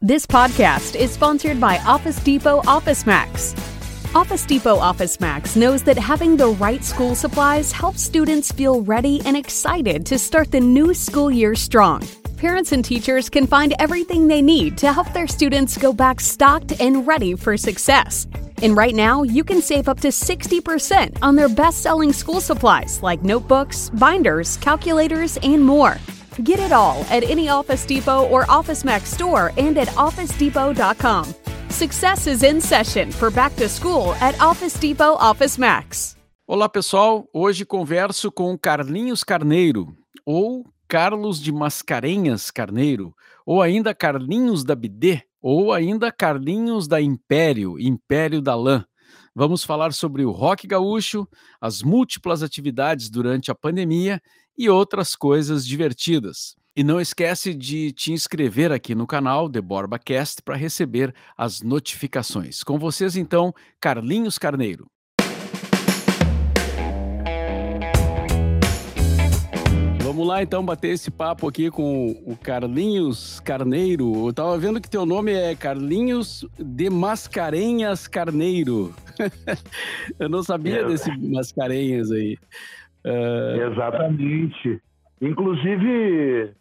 This podcast is sponsored by Office Depot Office Max. Office Depot Office Max knows that having the right school supplies helps students feel ready and excited to start the new school year strong. Parents and teachers can find everything they need to help their students go back stocked and ready for success. And right now, you can save up to 60% on their best selling school supplies like notebooks, binders, calculators, and more. Get it all at any Office Depot or Office Max store and at OfficeDepot.com. Success is in session for back to school at Office Depot Office Max. Olá pessoal, hoje converso com Carlinhos Carneiro, ou Carlos de Mascarenhas Carneiro, ou ainda Carlinhos da Bidê, ou ainda Carlinhos da Império, Império da Lã. Vamos falar sobre o rock gaúcho, as múltiplas atividades durante a pandemia e outras coisas divertidas. E não esquece de te inscrever aqui no canal The Borba Cast para receber as notificações. Com vocês então, Carlinhos Carneiro. Vamos lá então bater esse papo aqui com o Carlinhos Carneiro. Eu tava vendo que teu nome é Carlinhos de Mascarenhas Carneiro. Eu não sabia é. desse Mascarenhas aí. Uh... Exatamente. Inclusive,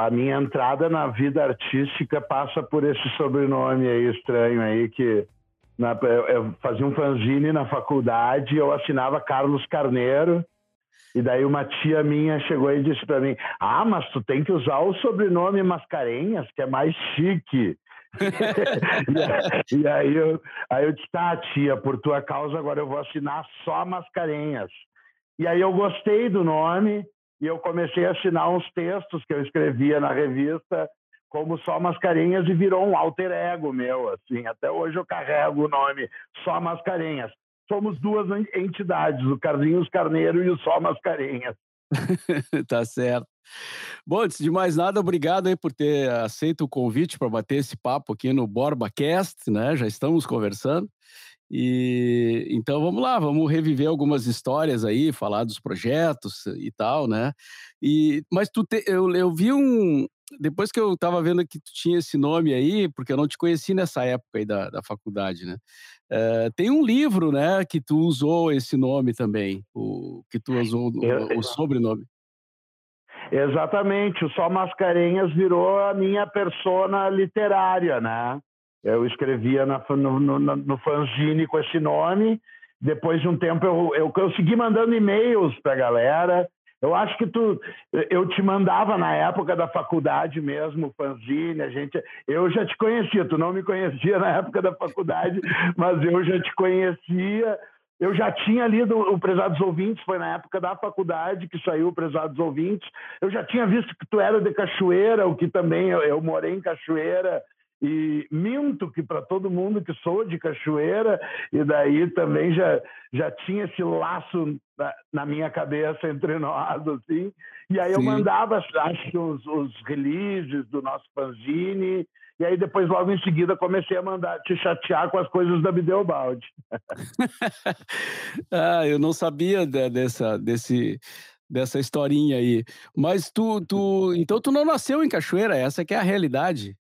a minha entrada na vida artística passa por esse sobrenome aí estranho aí que na, eu fazia um fanzine na faculdade, eu assinava Carlos Carneiro. E daí uma tia minha chegou e disse para mim: "Ah, mas tu tem que usar o sobrenome Mascarenhas, que é mais chique". e aí eu, aí eu disse: "Tá, tia, por tua causa agora eu vou assinar só Mascarenhas". E aí eu gostei do nome e eu comecei a assinar uns textos que eu escrevia na revista como Só Mascarenhas e virou um alter ego meu, assim. Até hoje eu carrego o nome Só Mascarenhas. Somos duas entidades, o Carlinhos Carneiro e o Só Mascarenhas. tá certo. Bom, antes de mais nada, obrigado aí por ter aceito o convite para bater esse papo aqui no BorbaCast, né? Já estamos conversando. E então vamos lá, vamos reviver algumas histórias aí, falar dos projetos e tal, né? E mas tu te, eu, eu vi um depois que eu estava vendo que tu tinha esse nome aí, porque eu não te conheci nessa época aí da, da faculdade, né? Uh, tem um livro, né, que tu usou esse nome também, o que tu usou o, o sobrenome. Exatamente, o Só Mascarenhas virou a minha persona literária, né? Eu escrevia na, no, no, no fanzine com esse nome. Depois de um tempo, eu, eu consegui mandando e-mails para a galera. Eu acho que tu, eu te mandava na época da faculdade mesmo, fanzine, a gente, eu já te conhecia, tu não me conhecia na época da faculdade, mas eu já te conhecia. Eu já tinha lido o Prezados Ouvintes, foi na época da faculdade que saiu o Prezados Ouvintes. Eu já tinha visto que tu era de Cachoeira, o que também eu, eu morei em Cachoeira, e minto que para todo mundo que sou de Cachoeira, e daí também já, já tinha esse laço na, na minha cabeça entre nós, assim. E aí Sim. eu mandava, acho os, os releases do nosso fanzine, e aí depois, logo em seguida, comecei a mandar te chatear com as coisas da Bideobaldi. ah, eu não sabia dessa, desse, dessa historinha aí. Mas tu, tu, então tu não nasceu em Cachoeira, essa que é a realidade.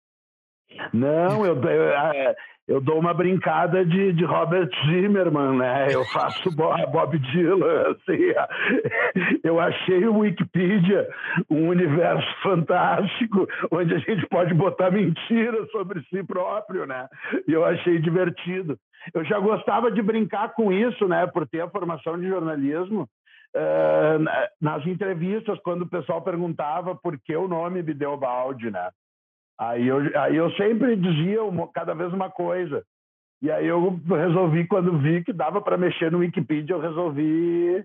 Não, eu, eu, é, eu dou uma brincada de, de Robert Zimmerman, né? Eu faço Bob Dylan, assim. Eu achei o Wikipedia um universo fantástico, onde a gente pode botar mentiras sobre si próprio, né? E eu achei divertido. Eu já gostava de brincar com isso, né? Por ter a formação de jornalismo. Uh, nas entrevistas, quando o pessoal perguntava por que o nome Bideobaldi, né? Aí eu, aí eu sempre dizia uma, cada vez uma coisa. E aí eu resolvi, quando vi que dava para mexer no Wikipedia, eu resolvi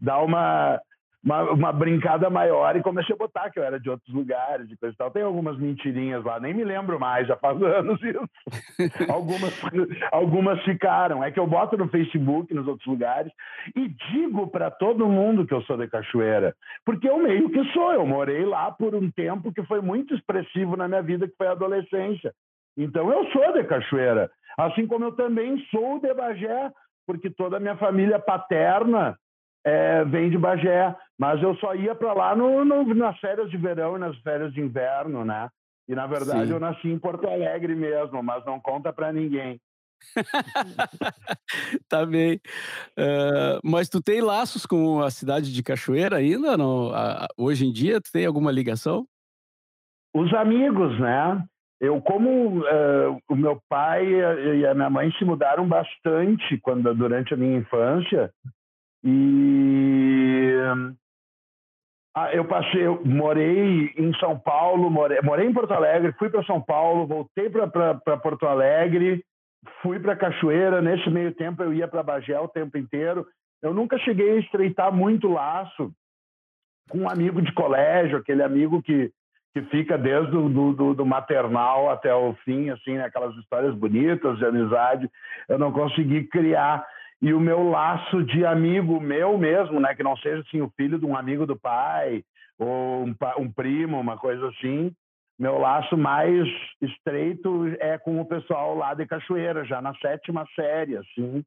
dar uma, uma, uma, brincada maior e comecei a botar que eu era de outros lugares coisa e tal. Tem algumas mentirinhas lá, nem me lembro mais, já faz anos isso. algumas, algumas ficaram. É que eu boto no Facebook, nos outros lugares, e digo para todo mundo que eu sou de Cachoeira, porque eu meio que sou. Eu morei lá por um tempo que foi muito expressivo na minha vida, que foi a adolescência. Então eu sou de Cachoeira. Assim como eu também sou de Bagé, porque toda a minha família paterna é, vem de Bagé, mas eu só ia para lá no, no, nas férias de verão e nas férias de inverno, né? E na verdade Sim. eu nasci em Porto Alegre mesmo, mas não conta para ninguém. tá bem. Uh, mas tu tem laços com a cidade de Cachoeira ainda? Não? Uh, hoje em dia, tu tem alguma ligação? Os amigos, né? Eu, como uh, o meu pai e a minha mãe se mudaram bastante quando, durante a minha infância, e ah, eu passei, eu morei em São Paulo, morei, morei em Porto Alegre, fui para São Paulo, voltei para Porto Alegre, fui para Cachoeira. Nesse meio tempo, eu ia para Bagé o tempo inteiro. Eu nunca cheguei a estreitar muito laço com um amigo de colégio, aquele amigo que, que fica desde do, do, do maternal até o fim, assim, né? aquelas histórias bonitas de amizade. Eu não consegui criar e o meu laço de amigo meu mesmo, né, que não seja assim o filho de um amigo do pai ou um, um primo, uma coisa assim, meu laço mais estreito é com o pessoal lá de Cachoeira, já na sétima série, assim.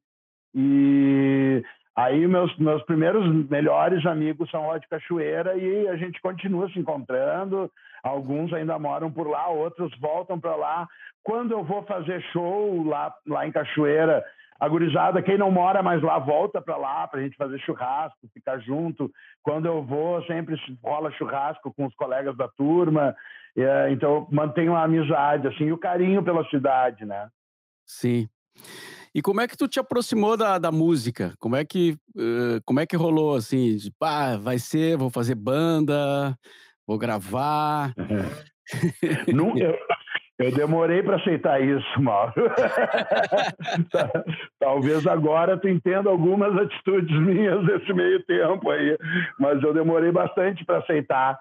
E aí meus meus primeiros melhores amigos são lá de Cachoeira e a gente continua se encontrando. Alguns ainda moram por lá, outros voltam para lá. Quando eu vou fazer show lá lá em Cachoeira, a gurizada, quem não mora mais lá, volta para lá para a gente fazer churrasco, ficar junto. Quando eu vou, sempre rola churrasco com os colegas da turma. É, então, mantenho a amizade, assim, e o carinho pela cidade, né? Sim. E como é que tu te aproximou da, da música? Como é que uh, como é que rolou assim? De, ah, vai ser, vou fazer banda, vou gravar. Não, eu, eu demorei para aceitar isso, Mauro. Talvez agora tu entenda algumas atitudes minhas nesse meio tempo aí, mas eu demorei bastante para aceitar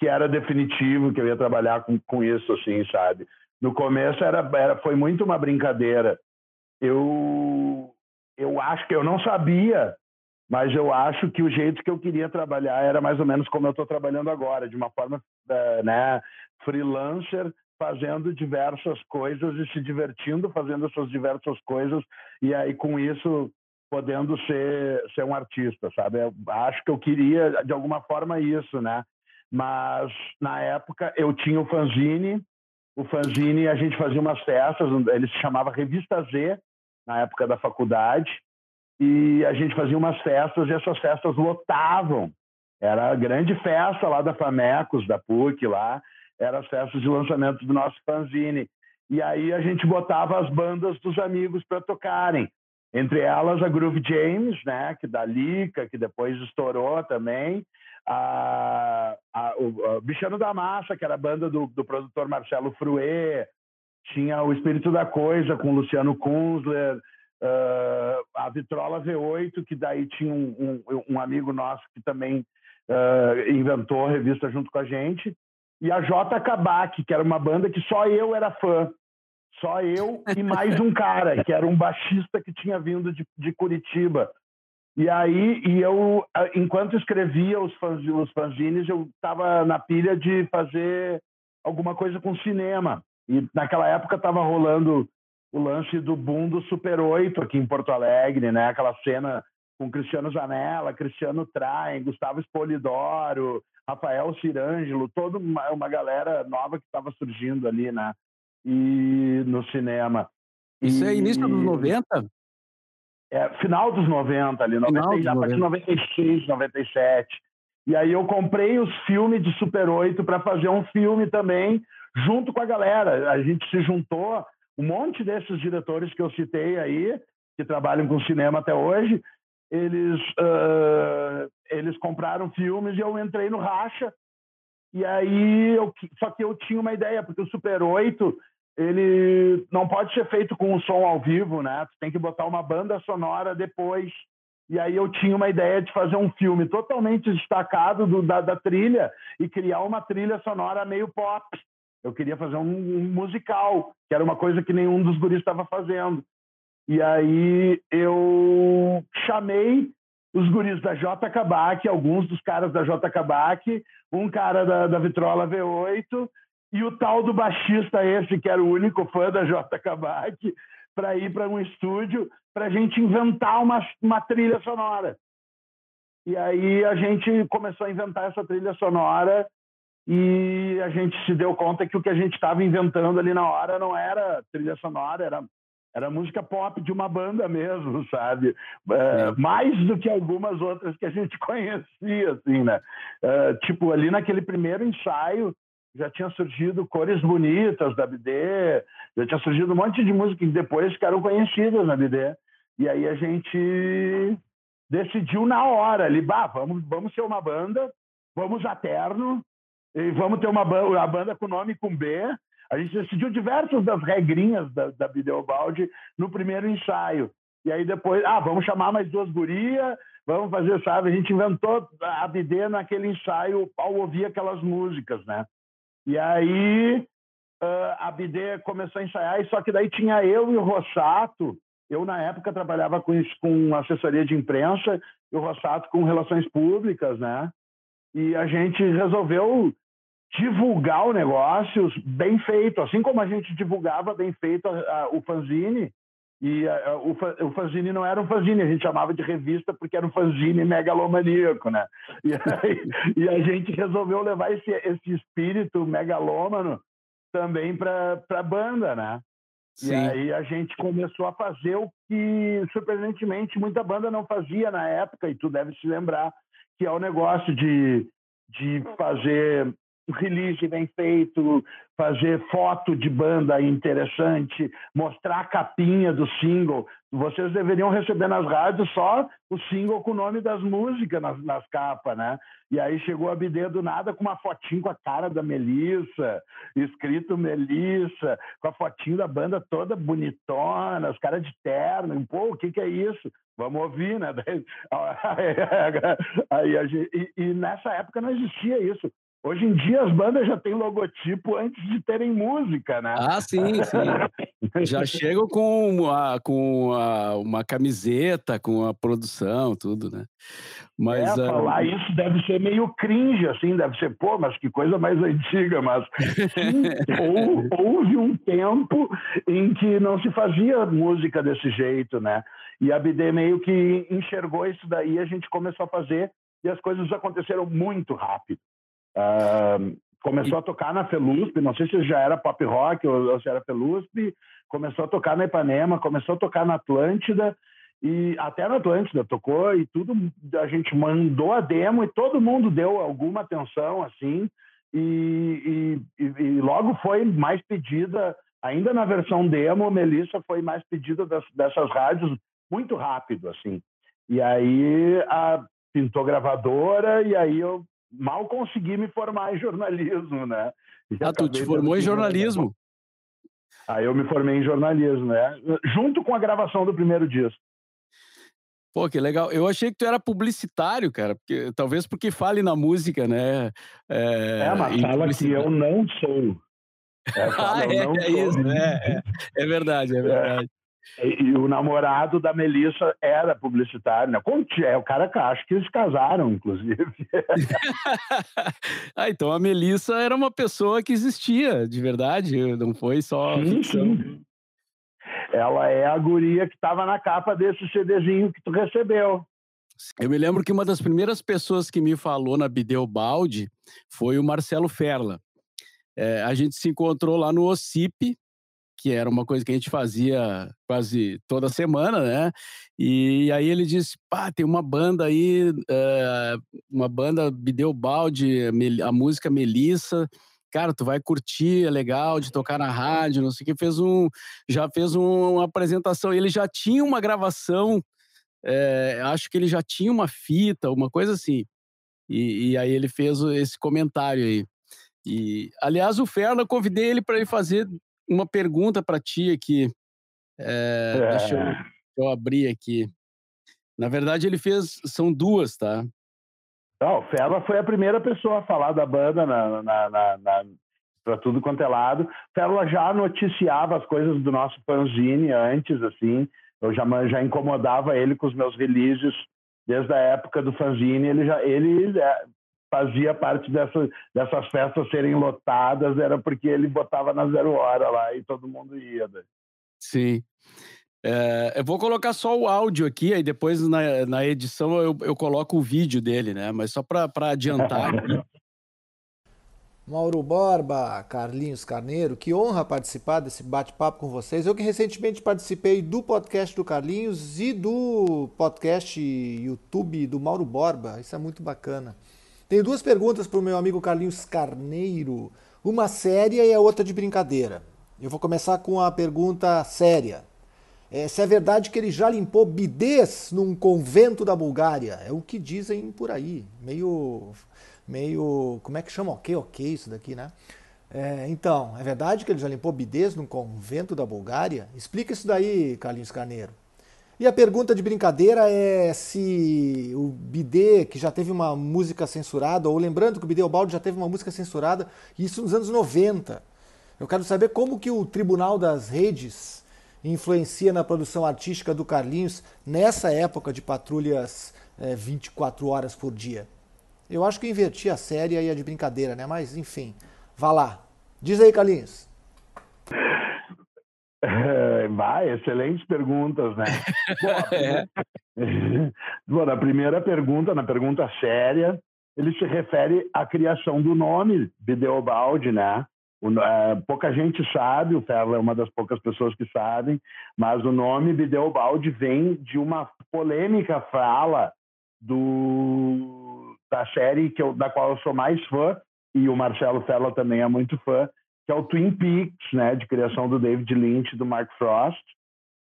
que era definitivo, que eu ia trabalhar com, com isso, assim, sabe? No começo era, era, foi muito uma brincadeira. Eu, eu acho que eu não sabia, mas eu acho que o jeito que eu queria trabalhar era mais ou menos como eu estou trabalhando agora, de uma forma eh, né, freelancer, fazendo diversas coisas e se divertindo fazendo essas diversas coisas e aí com isso podendo ser ser um artista, sabe? Eu acho que eu queria de alguma forma isso, né? Mas na época eu tinha o fanzine, o fanzine a gente fazia umas festas, ele se chamava Revista Z na época da faculdade e a gente fazia umas festas e essas festas lotavam. Era a grande festa lá da Famecos, da PUC lá, eram as festas de lançamento do nosso fanzine. E aí a gente botava as bandas dos amigos para tocarem. Entre elas a Groove James, né, que da Lica, que depois estourou também. A, a, o, a Bichano da Massa, que era a banda do, do produtor Marcelo Fruê. Tinha o Espírito da Coisa com Luciano Kunzler. Uh, a Vitrola V8, que daí tinha um, um, um amigo nosso que também uh, inventou a revista junto com a gente e a J. Kabak, que era uma banda que só eu era fã. Só eu e mais um cara, que era um baixista que tinha vindo de, de Curitiba. E aí, e eu, enquanto escrevia os, os fanzines, eu estava na pilha de fazer alguma coisa com cinema. E naquela época estava rolando o lance do boom do Super 8 aqui em Porto Alegre, né? Aquela cena com Cristiano Zanella, Cristiano Traem, Gustavo Espolidoro, Rafael Cirângelo, toda uma, uma galera nova que estava surgindo ali, né? E no cinema. Isso é início dos 90? É, final dos 90 ali, 90, a partir de 96, 97. E aí eu comprei os filmes de Super 8 para fazer um filme também, junto com a galera. A gente se juntou, um monte desses diretores que eu citei aí, que trabalham com cinema até hoje, eles, uh, eles compraram filmes e eu entrei no racha. E aí, eu, só que eu tinha uma ideia, porque o Super 8 ele não pode ser feito com um som ao vivo, né? Tu tem que botar uma banda sonora depois. E aí eu tinha uma ideia de fazer um filme totalmente destacado do, da, da, trilha e criar uma trilha sonora meio pop. Eu queria fazer um, um musical, que era uma coisa que nenhum dos guris estava fazendo. E aí eu chamei os guris da J Kabak, alguns dos caras da J Kabak, um cara da, da Vitrola V8 e o tal do baixista esse, que era o único fã da J Kabak, para ir para um estúdio para a gente inventar uma, uma trilha sonora. E aí a gente começou a inventar essa trilha sonora e a gente se deu conta que o que a gente estava inventando ali na hora não era trilha sonora, era, era música pop de uma banda mesmo, sabe? É, mais do que algumas outras que a gente conhecia, assim, né? É, tipo, ali naquele primeiro ensaio já tinha surgido Cores Bonitas da BD, já tinha surgido um monte de músicas que depois ficaram conhecidas na BD. E aí a gente decidiu na hora ali, bah, vamos, vamos ser uma banda, vamos a terno, e vamos ter uma banda, uma banda com nome com B. A gente decidiu diversas das regrinhas da, da Bideobaldi no primeiro ensaio. E aí depois, ah, vamos chamar mais duas gurias, vamos fazer, sabe? A gente inventou a BD naquele ensaio ao ouvir aquelas músicas, né? E aí uh, a BD começou a ensaiar, e só que daí tinha eu e o Rossato. Eu, na época, trabalhava com, isso, com assessoria de imprensa, e o Rossato com relações públicas, né? E a gente resolveu divulgar o negócio bem feito, assim como a gente divulgava bem feito a, a, o fanzine. E a, o, o fanzine não era um fanzine, a gente chamava de revista porque era um fanzine megalomaníaco, né? E, aí, e a gente resolveu levar esse, esse espírito megalômano também para a banda, né? Sim. E aí a gente começou a fazer o que, surpreendentemente, muita banda não fazia na época, e tu deve se lembrar, que é o negócio de, de fazer release bem feito, fazer foto de banda interessante, mostrar a capinha do single. Vocês deveriam receber nas rádios só o single com o nome das músicas nas, nas capas, né? E aí chegou a BD do nada com uma fotinho com a cara da Melissa, escrito Melissa, com a fotinho da banda toda bonitona, os caras de terno. Pô, o que, que é isso? Vamos ouvir, né? Aí, aí, e, e nessa época não existia isso. Hoje em dia as bandas já têm logotipo antes de terem música, né? Ah, sim, sim. já chegam com, a, com a, uma camiseta, com a produção, tudo, né? Mas, é, uh... falar isso deve ser meio cringe, assim, deve ser, pô, mas que coisa mais antiga, mas sim, ou, houve um tempo em que não se fazia música desse jeito, né? E a BD meio que enxergou isso daí, a gente começou a fazer e as coisas aconteceram muito rápido. Uh, começou a tocar na Felusp, não sei se já era pop rock ou, ou se era Felusp, começou a tocar na Ipanema, começou a tocar na Atlântida, e até na Atlântida tocou e tudo, a gente mandou a demo e todo mundo deu alguma atenção, assim, e, e, e logo foi mais pedida, ainda na versão demo, Melissa foi mais pedida das, dessas rádios muito rápido, assim. E aí a, pintou gravadora e aí eu mal consegui me formar em jornalismo, né? E ah, tu te formou em jornalismo? Aí eu me formei em jornalismo, né? Junto com a gravação do primeiro disco. Pô, que legal. Eu achei que tu era publicitário, cara. Porque, talvez porque fale na música, né? É, é mas fala que eu não sou. É, fala, ah, é, é isso, né? É, é verdade, é, é. verdade. E, e, o namorado da Melissa era publicitário, né? É o cara que acho que eles casaram, inclusive. ah, então a Melissa era uma pessoa que existia, de verdade, não foi só sim, ficção. Sim. Ela é a guria que estava na capa desse CDzinho que tu recebeu. Eu me lembro que uma das primeiras pessoas que me falou na Bideu Balde foi o Marcelo Ferla. É, a gente se encontrou lá no OCIP, que era uma coisa que a gente fazia quase toda semana, né? E aí ele disse: pá, tem uma banda aí, uh, uma banda Bideu Balde, a música Melissa. Cara, tu vai curtir, é legal de tocar na rádio, não sei o que. Fez um, já fez um, uma apresentação. Ele já tinha uma gravação, é, acho que ele já tinha uma fita, uma coisa assim. E, e aí ele fez esse comentário aí. E, aliás, o Ferla, convidei ele para ele fazer uma pergunta para ti aqui. É, é. Deixa eu, eu, abrir aqui. Na verdade, ele fez. São duas, tá? Não, o Ferla foi a primeira pessoa a falar da banda na, na, na, na para tudo quanto é lado. Ferla já noticiava as coisas do nosso fanzine antes, assim. Eu já, já incomodava ele com os meus releases desde a época do fanzine. Ele já ele é, fazia parte dessa, dessas festas serem lotadas era porque ele botava na zero hora lá e todo mundo ia. Né? Sim. É, eu vou colocar só o áudio aqui, aí depois na, na edição eu, eu coloco o vídeo dele, né? Mas só para adiantar. Mauro Borba, Carlinhos Carneiro, que honra participar desse bate-papo com vocês. Eu que recentemente participei do podcast do Carlinhos e do podcast YouTube do Mauro Borba. Isso é muito bacana. Tenho duas perguntas para o meu amigo Carlinhos Carneiro, uma séria e a outra de brincadeira. Eu vou começar com a pergunta séria. É, se é verdade que ele já limpou bidês num convento da Bulgária. É o que dizem por aí. Meio meio. Como é que chama? Ok, ok, isso daqui, né? É, então, é verdade que ele já limpou bidês num convento da Bulgária? Explica isso daí, Carlinhos Carneiro. E a pergunta de brincadeira é se o bidê, que já teve uma música censurada, ou lembrando que o bidê Obaldi já teve uma música censurada, isso nos anos 90. Eu quero saber como que o Tribunal das Redes influencia na produção artística do Carlinhos nessa época de patrulhas é, 24 horas por dia. Eu acho que inverti a série e a de brincadeira, né? Mas, enfim, vá lá. Diz aí, Carlinhos. vai, excelentes perguntas, né? Bom, na primeira pergunta, na pergunta séria, ele se refere à criação do nome Bideobaldi, né? O, é, pouca gente sabe, o Ferro é uma das poucas pessoas que sabem, mas o nome Bideobaldi vem de uma polêmica fala do da série que eu, da qual eu sou mais fã, e o Marcelo Ferla também é muito fã, que é o Twin Peaks, né, de criação do David Lynch e do Mark Frost.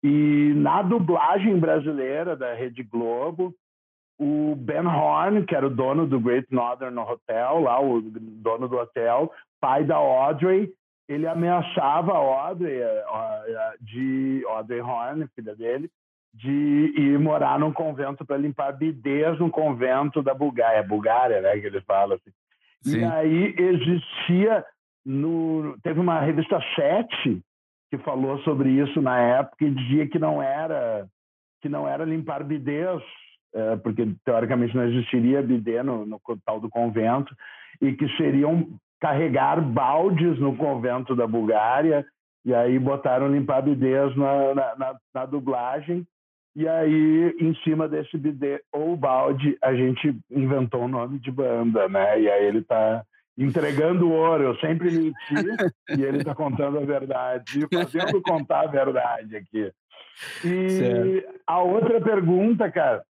E na dublagem brasileira da Rede Globo, o Ben Horn, que era o dono do Great Northern Hotel, lá o dono do hotel, pai da Audrey, ele ameaçava a Audrey, eh, de Audrey Horn, filha dele, de ir morar num convento para limpar bidês num convento da Bulgária, Bulgária, né, que eles falam assim. Sim. E aí existia no teve uma revista Sete que falou sobre isso na época e dizia que não era que não era limpar bidês, é, porque teoricamente não existiria bidê no, no tal do convento e que seriam carregar baldes no convento da Bulgária e aí botaram limpar bidês na, na, na, na dublagem e aí, em cima desse bidê ou balde, a gente inventou o nome de banda, né? E aí ele tá entregando ouro. Eu sempre menti e ele tá contando a verdade, fazendo contar a verdade aqui. E certo. a outra pergunta, cara,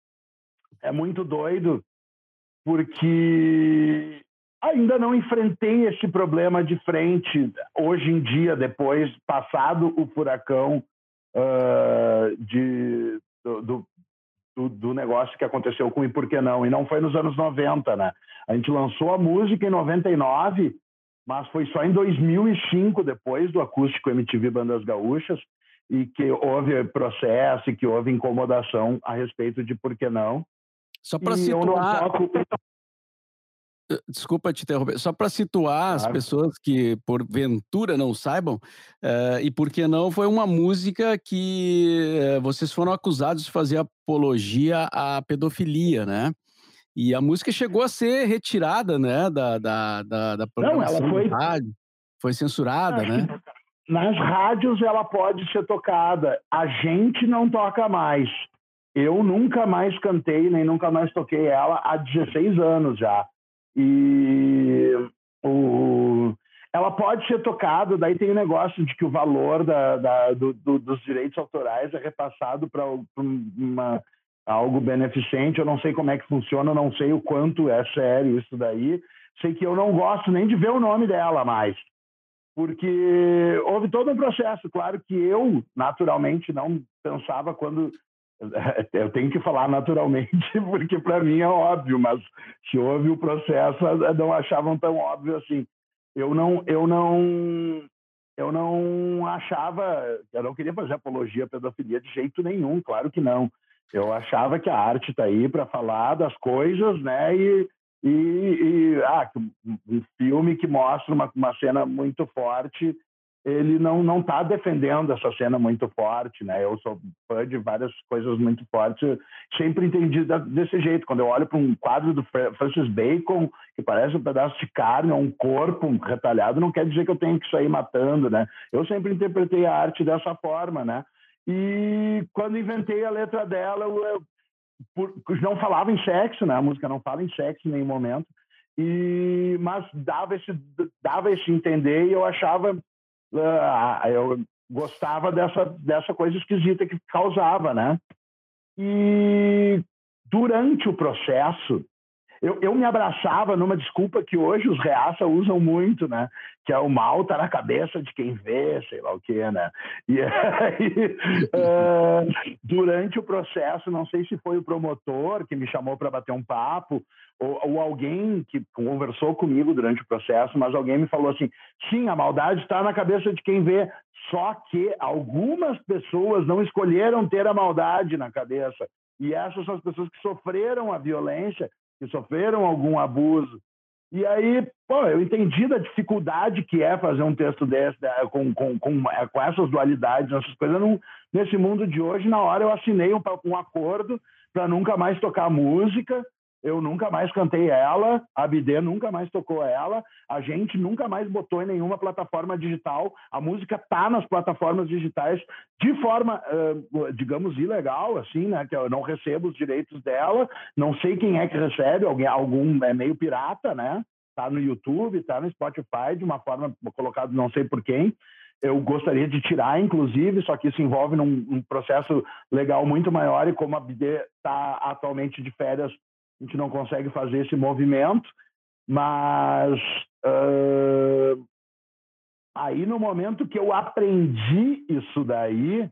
é muito doido, porque ainda não enfrentei esse problema de frente hoje em dia, depois passado o furacão uh, de do, do, do, negócio que aconteceu com E Por Que Não. E não foi nos anos 90, né? A gente lançou a música em 99, mas foi só em 2005, depois do acústico MTV Bandas Gaúchas, e que houve processo e que houve incomodação a respeito de Por Que Não. Só para situar... Toco... Eh, desculpa te interromper, só para situar claro. as pessoas que porventura não saibam, uh, e por que não, foi uma música que uh, vocês foram acusados de fazer apologia à pedofilia, né? E a música chegou a ser retirada, né, da, da, da, da programação não, ela foi... rádio, foi censurada, né? Nas rádios ela pode ser tocada, a gente não toca mais. Eu nunca mais cantei, nem nunca mais toquei ela há 16 anos já. E o, ela pode ser tocada, daí tem o negócio de que o valor da, da do, do, dos direitos autorais é repassado para algo beneficente. Eu não sei como é que funciona, não sei o quanto é sério isso daí. Sei que eu não gosto nem de ver o nome dela mais, porque houve todo um processo. Claro que eu, naturalmente, não pensava quando eu tenho que falar naturalmente, porque para mim é óbvio, mas se houve o processo, não achavam tão óbvio assim. Eu não, eu não, eu não achava, eu não queria fazer apologia à pedofilia de jeito nenhum, claro que não. Eu achava que a arte está aí para falar das coisas, né? E, e, e ah, um filme que mostra uma, uma cena muito forte ele não não está defendendo essa cena muito forte, né? Eu sou fã de várias coisas muito fortes, sempre entendi desse jeito. Quando eu olho para um quadro do Francis Bacon que parece um pedaço de carne um corpo retalhado, não quer dizer que eu tenho que sair matando, né? Eu sempre interpretei a arte dessa forma, né? E quando inventei a letra dela, eu, por, não falava em sexo, né? A música não fala em sexo em nenhum momento. e mas dava esse dava esse entender e eu achava uh, eu gostava dessa dessa coisa esquisita que causava né e durante o processo eu, eu me abraçava numa desculpa que hoje os reaça usam muito, né? Que é o mal tá na cabeça de quem vê, sei lá o quê, né? E aí, uh, durante o processo, não sei se foi o promotor que me chamou para bater um papo, ou, ou, alguém que conversou comigo durante o processo, mas alguém me falou assim: sim, a maldade está na cabeça de quem vê, só que algumas pessoas não escolheram ter a maldade na cabeça. E essas são as pessoas que sofreram a violência que sofreram algum abuso. E aí, pô, eu entendi da dificuldade que é fazer um texto desse, com, com, com, com essas dualidades, essas coisas. Não, nesse mundo de hoje, na hora eu assinei um, um acordo para nunca mais tocar música, eu nunca mais cantei ela, a Bidê nunca mais tocou ela, a gente nunca mais botou em nenhuma plataforma digital. A música tá nas plataformas digitais de forma, digamos, ilegal, assim, né? Que eu não recebo os direitos dela, não sei quem é que recebe, alguém, algum é meio pirata, né? Tá no YouTube, tá no Spotify, de uma forma colocado não sei por quem eu gostaria de tirar, inclusive, só que isso envolve num, um processo legal muito maior e como a BD está atualmente de férias a gente não consegue fazer esse movimento, mas uh, aí no momento que eu aprendi isso daí,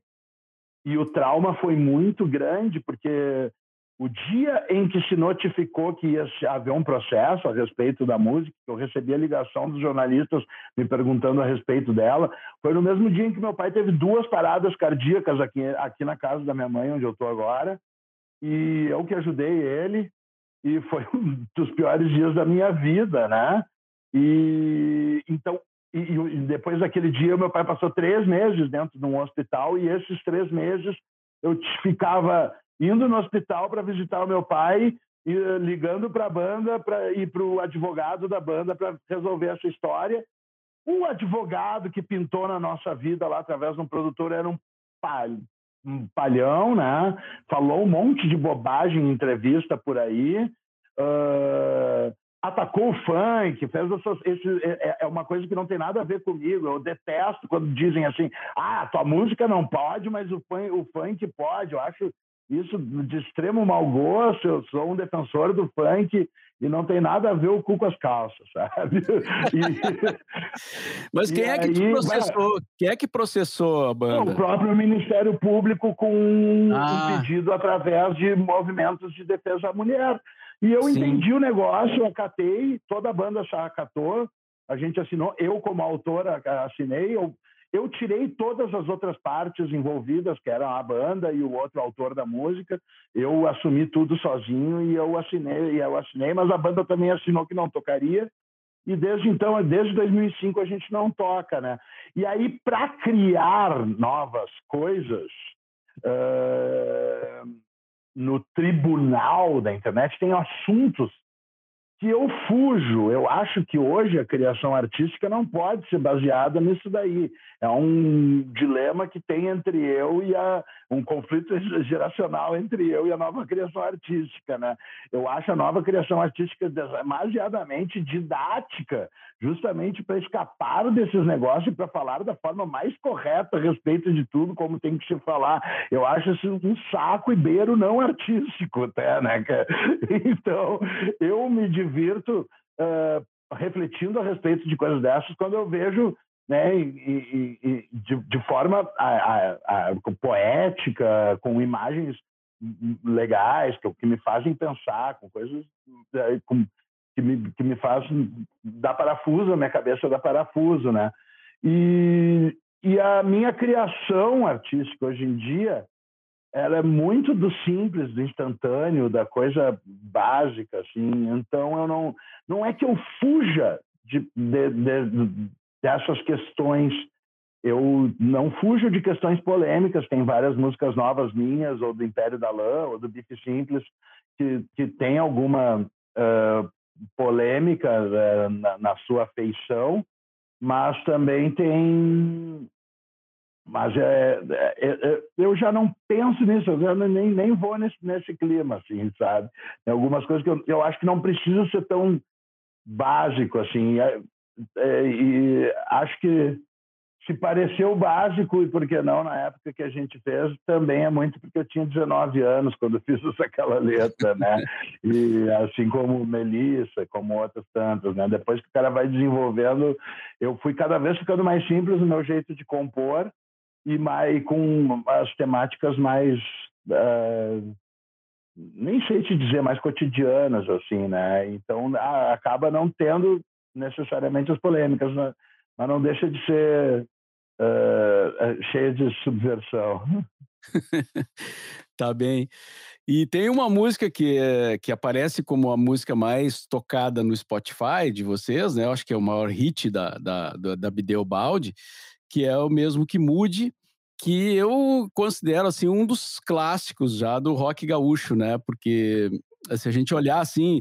e o trauma foi muito grande, porque o dia em que se notificou que ia haver um processo a respeito da música, eu recebi a ligação dos jornalistas me perguntando a respeito dela, foi no mesmo dia em que meu pai teve duas paradas cardíacas aqui, aqui na casa da minha mãe, onde eu estou agora, e eu que ajudei ele, e foi um dos piores dias da minha vida, né? E então, e, e, depois daquele dia, meu pai passou três meses dentro de um hospital e esses três meses eu ficava indo no hospital para visitar o meu pai e ligando para a banda pra, e para o advogado da banda para resolver essa história. O advogado que pintou na nossa vida lá através de um produtor era um um palhão, né? Falou um monte de bobagem em entrevista por aí. Uh, atacou o funk, fez essas, esse, é, é, é, uma coisa que não tem nada a ver comigo. Eu detesto quando dizem assim, ah, tua música não pode, mas o funk, o funk pode. Eu acho isso de extremo mau gosto. Eu sou um defensor do funk e não tem nada a ver o cu com as calças, sabe? E, Mas quem é que aí, processou? Vai... Quem é que processou a banda? O próprio Ministério Público com ah. um pedido através de movimentos de defesa da mulher. E eu Sim. entendi o negócio, acatei, toda a banda acatou, a gente assinou, eu como autora assinei, eu eu tirei todas as outras partes envolvidas, que eram a banda e o outro autor da música. Eu assumi tudo sozinho e eu assinei, e eu assinei, mas a banda também assinou que não tocaria. E desde então, desde 2005 a gente não toca, né? E aí para criar novas coisas uh, no tribunal da internet tem assuntos que eu fujo. Eu acho que hoje a criação artística não pode ser baseada nisso daí. É um dilema que tem entre eu e a um conflito geracional entre eu e a nova criação artística, né? Eu acho a nova criação artística demasiadamente didática, justamente para escapar desses negócios e para falar da forma mais correta a respeito de tudo, como tem que se falar. Eu acho isso um saco e beiro não artístico, até, né? Então, eu me divirto uh, refletindo a respeito de coisas dessas quando eu vejo né, e, e, e de, de, forma a, a, a, poética, com imagens legais, que, que, me fazem pensar, com coisas é, com, que, me, que me fazem dar parafuso, a minha cabeça dá parafuso, né? E, e a minha criação artística hoje em dia, ela é muito do simples, do instantâneo, da coisa básica, assim. Então eu não não é que eu fuja de, de, de, dessas questões. Eu não fujo de questões polêmicas. Tem várias músicas novas minhas, ou do Império da Lã, ou do Bife Simples, que, que tem alguma uh, polêmica uh, na, na sua feição, mas também tem mas é, é, é, eu já não penso nisso, eu nem, nem vou nesse, nesse clima, assim, sabe? Tem algumas coisas que eu, eu acho que não precisam ser tão básico, assim. É, é, e acho que se pareceu básico, e por que não, na época que a gente fez, também é muito porque eu tinha 19 anos quando fiz aquela letra, né? E assim como Melissa, como outras tantas, né? Depois que o cara vai desenvolvendo, eu fui cada vez ficando mais simples no meu jeito de compor e mais com as temáticas mais uh, nem sei te dizer mais cotidianas assim, né? Então acaba não tendo necessariamente as polêmicas, né? mas não deixa de ser uh, cheia de subversão. tá bem. E tem uma música que, é, que aparece como a música mais tocada no Spotify de vocês, né? Eu acho que é o maior hit da, da, da, Bideu que é o mesmo que Mude, que eu considero assim um dos clássicos já do rock gaúcho, né? Porque se a gente olhar assim,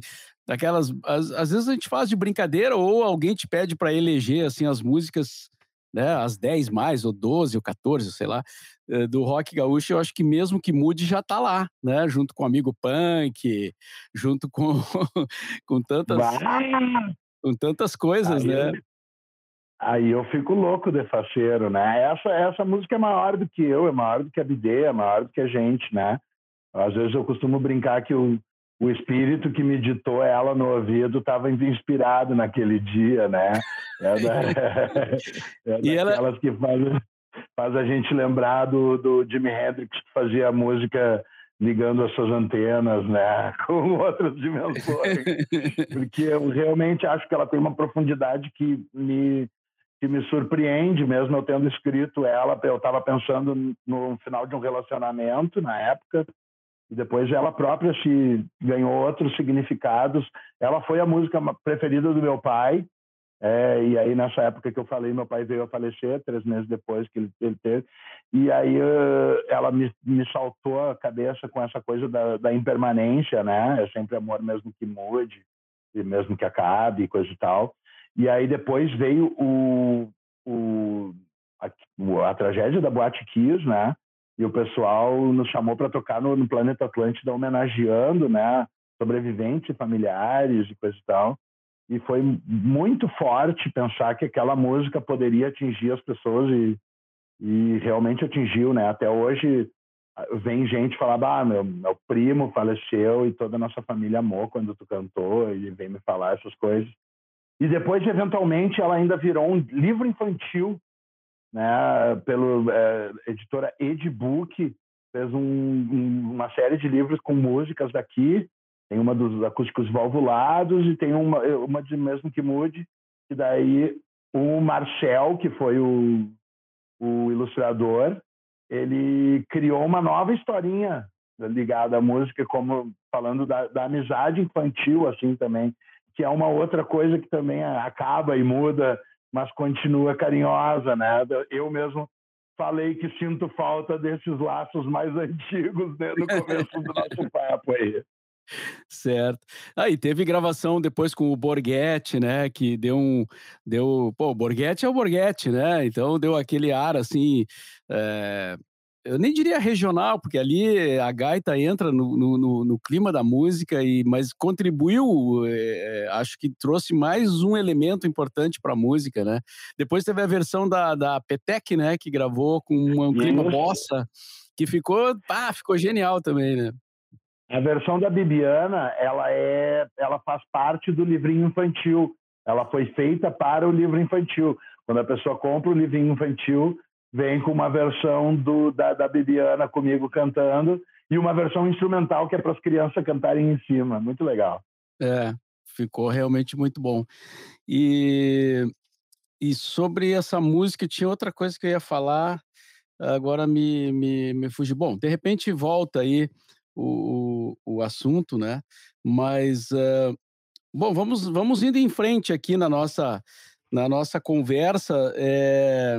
daquelas. Às, às, vezes a gente faz de brincadeira ou alguém te pede para eleger assim as músicas, né, as 10 mais, ou 12, ou 14, sei lá, eh, do rock gaúcho, eu acho que mesmo que mude já tá lá, né? Junto com o amigo punk, junto com, com tantas. Com tantas coisas, aí, né? Aí eu fico louco de faceiro, né? Essa, essa música é maior do que eu, é maior do que a Bidê, é maior do que a gente, né? Às vezes eu costumo brincar que o, o espírito que me ditou ela no ouvido estava inspirado naquele dia, né? É, da, é e ela... que faz, faz a gente lembrar do, do Jimi Hendrix que fazia a música ligando as suas antenas, né, com outras dimensões, porque eu realmente acho que ela tem uma profundidade que me que me surpreende, mesmo eu tendo escrito ela, eu estava pensando no final de um relacionamento na época e depois ela própria se ganhou outros significados. Ela foi a música preferida do meu pai, é, e aí nessa época que eu falei, meu pai veio a falecer, três meses depois que ele, ele teve, e aí uh, ela me, me saltou a cabeça com essa coisa da, da impermanência, né? É sempre amor mesmo que mude, e mesmo que acabe, coisa e tal. E aí depois veio o, o a, a tragédia da Boate Kiss, né? E o pessoal nos chamou para tocar no, no, Planeta Atlântida homenageando, né, sobreviventes, familiares e coisa e tal. E foi muito forte pensar que aquela música poderia atingir as pessoas e, e realmente atingiu, né? Até hoje vem gente falar, ah, meu, meu primo faleceu e toda a nossa família amou quando tu cantou e vem me falar essas coisas. E depois, eventualmente, ela ainda virou um livro infantil né, pelo é, editora Edbook, fez um, um, uma série de livros com músicas daqui. Tem uma dos acústicos valvulados e tem uma, uma de mesmo que mude. E daí o Marcel, que foi o, o ilustrador, ele criou uma nova historinha ligada à música, como falando da, da amizade infantil, assim também, que é uma outra coisa que também acaba e muda mas continua carinhosa, né? Eu mesmo falei que sinto falta desses laços mais antigos né, no começo do nosso papo aí. Certo. Aí ah, teve gravação depois com o Borghetti, né? Que deu um. Deu. Pô, o Borghetti é o Borghetti, né? Então deu aquele ar assim. É, eu nem diria regional, porque ali a gaita entra no, no, no clima da música, e mas contribuiu, é, acho que trouxe mais um elemento importante para a música, né? Depois teve a versão da, da Petec, né, que gravou com um clima bossa, que ficou, pá, ficou genial também, né? A versão da Bibiana, ela é, ela faz parte do livrinho infantil. Ela foi feita para o livro infantil. Quando a pessoa compra o livrinho infantil, vem com uma versão do, da, da Bibiana comigo cantando e uma versão instrumental que é para as crianças cantarem em cima. Muito legal. É, ficou realmente muito bom. E, e sobre essa música, tinha outra coisa que eu ia falar, agora me, me, me fugiu. Bom, de repente volta aí o, o, o assunto, né? Mas, uh, bom, vamos, vamos indo em frente aqui na nossa, na nossa conversa. É,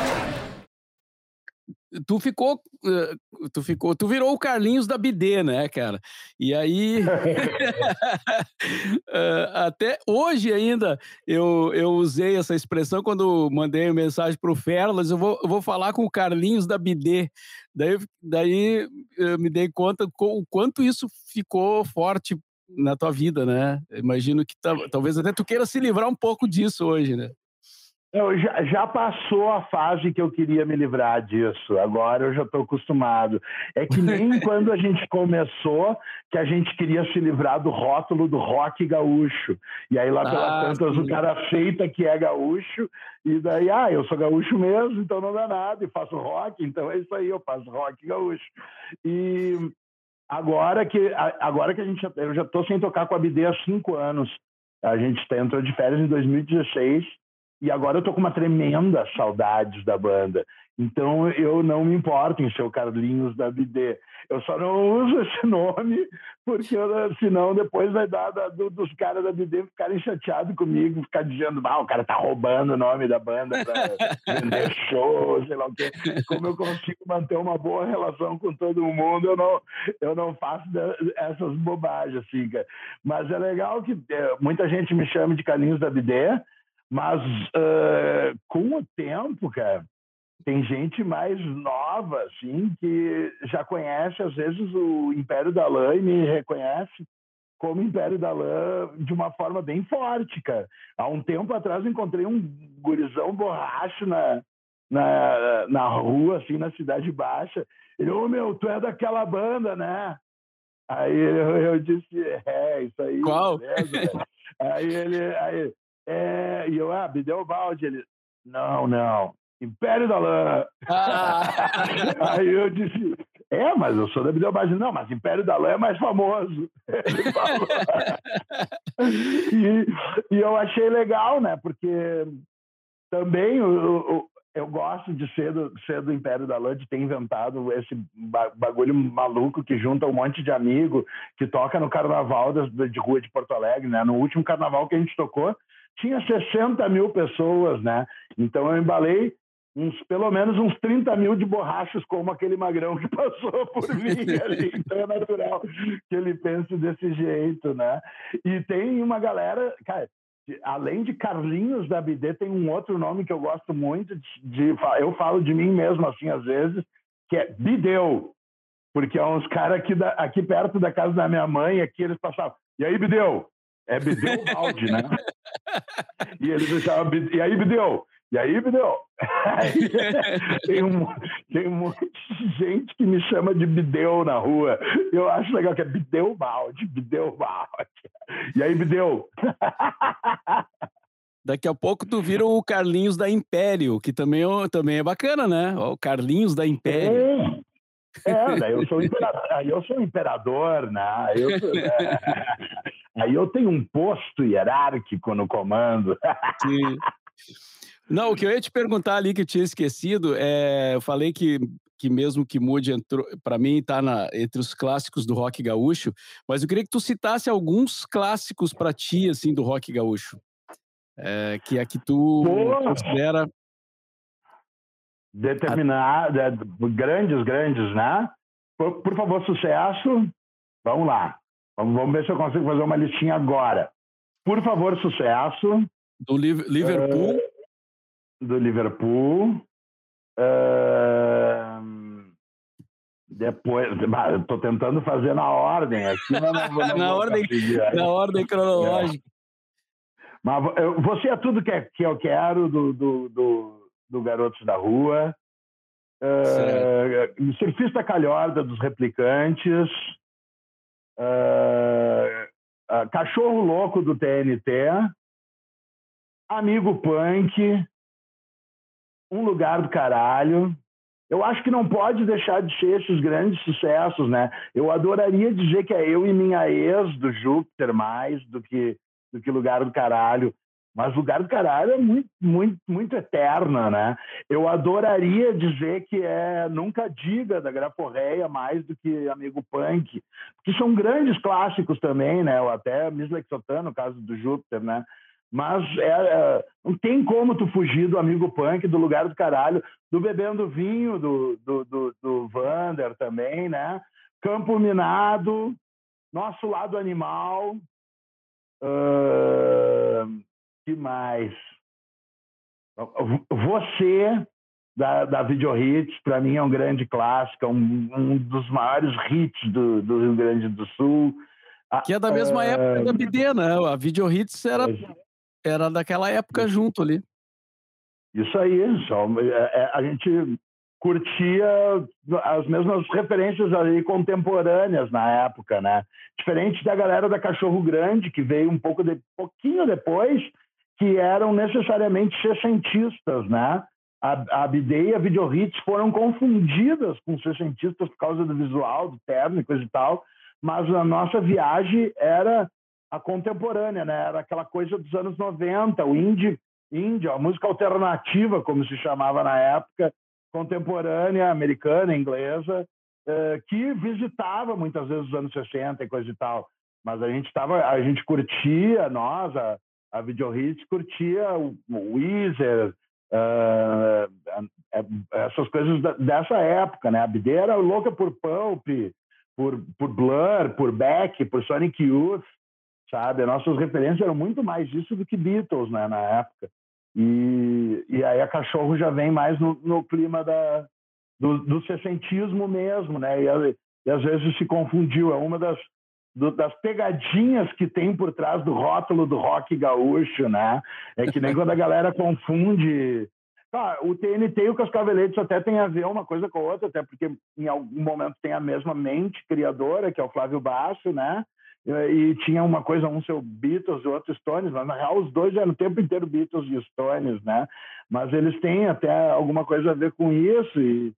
Tu ficou, eh, tu ficou, tu virou o Carlinhos da BD, né, cara? E aí, eh, até hoje ainda eu, eu usei essa expressão quando mandei mensagem para o Ferlas, eu vou, eu vou falar com o Carlinhos da BD. Daí, daí eu me dei conta o quanto isso ficou forte na tua vida, né? Imagino que talvez até tu queira se livrar um pouco disso hoje, né? Eu já, já, passou a fase que eu queria me livrar disso. Agora eu já estou acostumado. É que nem quando a gente começou, que a gente queria se livrar do rótulo do rock gaúcho. E aí lá pelas ah, tantas sim. o cara aceita que é gaúcho e daí, ah, eu sou gaúcho mesmo, então não dá nada e faço rock, então é isso aí, eu faço rock gaúcho. E agora que agora que a gente eu já estou sem tocar com a BD há cinco anos. A gente entrou de férias em 2016 e agora eu tô com uma tremenda saudade da banda. Então eu não me importo em ser o Carlinhos da BD. Eu só não uso esse nome, porque senão depois vai dar da, do, dos caras da BD ficarem chateados comigo, ficar dizendo, ah, o cara tá roubando o nome da banda para vender show, sei lá o quê. Como eu consigo manter uma boa relação com todo mundo, eu não, eu não faço essas bobagens, assim, cara. Mas é legal que é, muita gente me chama de Carlinhos da BD, mas uh, com o tempo, cara, tem gente mais nova, assim, que já conhece, às vezes, o Império da Lã e me reconhece como Império da Lã de uma forma bem forte, cara. Há um tempo atrás encontrei um gurizão borracho na, na, na rua, assim, na Cidade Baixa. Ele, ô oh, meu, tu é daquela banda, né? Aí eu, eu disse, é, isso aí. Qual? Beleza, aí ele, aí, é, e eu, ah, me deu o balde. Ele, não, não, Império da Lã. Ah. Aí eu disse, é, mas eu sou da Bideobaldi. Não, mas Império da Lã é mais famoso. E, e eu achei legal, né? Porque também eu, eu gosto de ser do, ser do Império da Lã, de ter inventado esse bagulho maluco que junta um monte de amigo, que toca no carnaval de, de rua de Porto Alegre, né? No último carnaval que a gente tocou, tinha 60 mil pessoas, né? Então eu embalei uns, pelo menos uns 30 mil de borrachos, como aquele magrão que passou por mim ali. Então é natural que ele pense desse jeito, né? E tem uma galera, cara, além de Carlinhos da BD, tem um outro nome que eu gosto muito de, de eu falo de mim mesmo assim às vezes, que é Bideu. Porque é uns caras aqui, aqui perto da casa da minha mãe, aqui eles passavam. E aí, Bideu? É Bideu balde, né? e eles deixavam, e aí, Bideu? E aí, Bideu? tem, um, tem um monte de gente que me chama de Bideu na rua. Eu acho legal que é Bideu balde, Bideu balde. E aí, Bideu? Daqui a pouco tu vira o Carlinhos da Império, que também, é também é bacana, né? O Carlinhos da Império. É. É, daí eu sou imperador, eu sou imperador, né? Eu, sou, é, aí eu tenho um posto hierárquico no comando. Sim. Não, o que eu ia te perguntar ali que eu tinha esquecido, é, eu falei que, que mesmo que mude entrou, para mim está entre os clássicos do rock gaúcho, mas eu queria que tu citasse alguns clássicos para ti assim do rock gaúcho, é, que é que tu considera determinar, a... grandes, grandes, né? Por, por, favor, sucesso. Vamos lá. Vamos, ver se eu consigo fazer uma listinha agora. Por favor, sucesso. Do Liverpool. Uh, do Liverpool. Uh, depois, estou tentando fazer na ordem aqui, não, não, na, ordem, na ordem cronológica. É. Mas você é tudo que, é, que eu quero do, do, do do Garotos da Rua, uh, Surfista Calhorda dos Replicantes, uh, Cachorro Louco do TNT, Amigo Punk, Um Lugar do Caralho. Eu acho que não pode deixar de ser esses grandes sucessos, né? Eu adoraria dizer que é eu e minha ex do Júpiter mais do que do que Lugar do Caralho. Mas Lugar do Caralho é muito, muito, muito eterna, né? Eu adoraria dizer que é Nunca Diga da Graforreia mais do que Amigo Punk, que são grandes clássicos também, né? Ou até Miss no caso do Júpiter, né? Mas é, é, não tem como tu fugir do Amigo Punk, do Lugar do Caralho, do Bebendo Vinho, do, do, do, do Vander também, né? Campo Minado, Nosso Lado Animal... Uh que mais? Você, da, da Video Hits, para mim é um grande clássico, um, um dos maiores hits do, do, Rio Grande do Sul. Que é da mesma uh, época da BD, né? A Video Hits era, era daquela época junto ali. Isso aí, só, é, é, a gente curtia as mesmas referências ali contemporâneas na época, né? Diferente da galera da Cachorro Grande, que veio um pouco de, pouquinho depois, que eram necessariamente sessentistas, né? A, a e a foram confundidas com sessentistas por causa do visual, do terno e coisa e tal, mas a nossa viagem era a contemporânea, né? Era aquela coisa dos anos 90, o indie, indie a música alternativa, como se chamava na época, contemporânea, americana, inglesa, eh, que visitava muitas vezes os anos 60 e coisa e tal. Mas a gente estava, a gente curtia, nós, a, a Video Hits curtia o, Weezer, uh, essas coisas dessa época, né? A BD era louca por Pulp, por, por Blur, por Beck, por Sonic Youth, sabe? As nossas referências eram muito mais disso do que Beatles, né? Na época. E, e aí a Cachorro já vem mais no, no clima da, do, do sessentismo mesmo, né? E, e às vezes se confundiu. É uma das do, das pegadinhas que tem por trás do rótulo do rock gaúcho, né? É que nem quando a galera confunde. Ah, o TNT e o Cascaveletes até tem a ver uma coisa com a outra, até porque em algum momento tem a mesma mente criadora, que é o Flávio Basso, né? E tinha uma coisa, um seu Beatles e outro Stones, mas na real os dois eram o tempo inteiro Beatles e Stones, né? Mas eles têm até alguma coisa a ver com isso e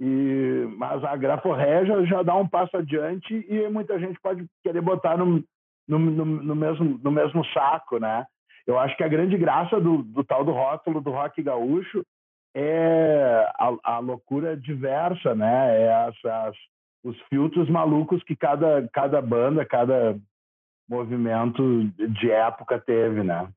e, mas a graforrégia já dá um passo adiante e muita gente pode querer botar no, no, no, no, mesmo, no mesmo saco, né? Eu acho que a grande graça do, do tal do rótulo do rock gaúcho é a, a loucura diversa, né? É as, as, os filtros malucos que cada, cada banda, cada movimento de época teve, né?